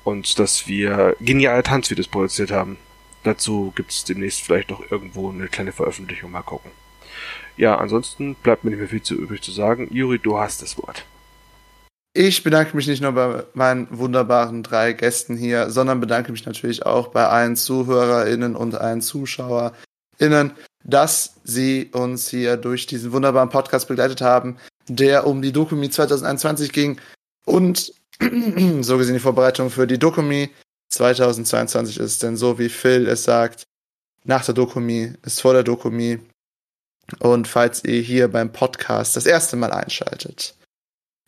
Und dass wir geniale Tanzvideos produziert haben. Dazu gibt es demnächst vielleicht noch irgendwo eine kleine Veröffentlichung. Mal gucken. Ja, ansonsten bleibt mir nicht mehr viel zu übrig zu sagen. Juri, du hast das Wort. Ich bedanke mich nicht nur bei meinen wunderbaren drei Gästen hier, sondern bedanke mich natürlich auch bei allen ZuhörerInnen und allen ZuschauerInnen, dass sie uns hier durch diesen wunderbaren Podcast begleitet haben, der um die Dokumi 2021 ging und so gesehen die Vorbereitung für die Dokumi 2022 ist. Denn so wie Phil es sagt, nach der Dokumi ist vor der Dokumi. Und falls ihr hier beim Podcast das erste Mal einschaltet,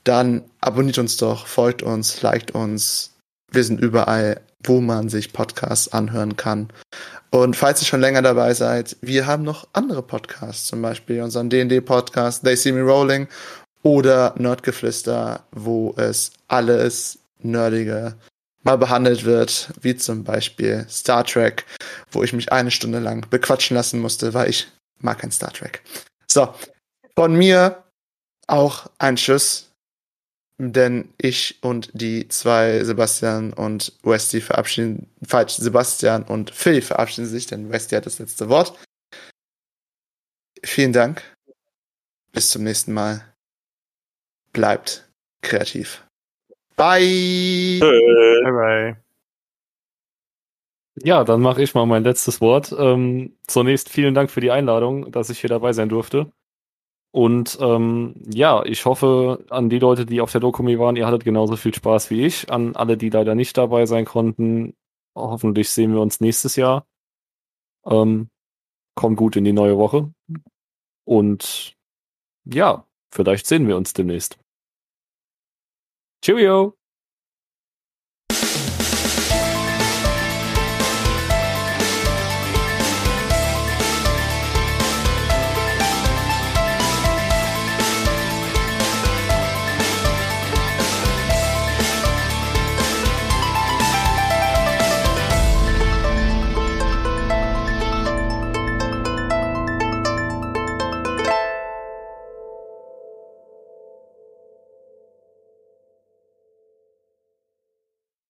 dann abonniert uns doch, folgt uns, liked uns. Wir sind überall, wo man sich Podcasts anhören kann. Und falls ihr schon länger dabei seid, wir haben noch andere Podcasts, zum Beispiel unseren D&D-Podcast They See Me Rolling oder Nerdgeflüster, wo es alles Nerdige mal behandelt wird, wie zum Beispiel Star Trek, wo ich mich eine Stunde lang bequatschen lassen musste, weil ich mag kein Star Trek. So, von mir auch ein Tschüss, denn ich und die zwei Sebastian und Westy verabschieden, falsch, Sebastian und Phil verabschieden sich, denn Westy hat das letzte Wort. Vielen Dank. Bis zum nächsten Mal. Bleibt kreativ. Bye. Bye bye. Ja, dann mache ich mal mein letztes Wort. Ähm, zunächst vielen Dank für die Einladung, dass ich hier dabei sein durfte. Und ähm, ja, ich hoffe an die Leute, die auf der Dokumi waren, ihr hattet genauso viel Spaß wie ich. An alle, die leider nicht dabei sein konnten, hoffentlich sehen wir uns nächstes Jahr. Ähm, kommt gut in die neue Woche. Und ja, vielleicht sehen wir uns demnächst. Cheerio!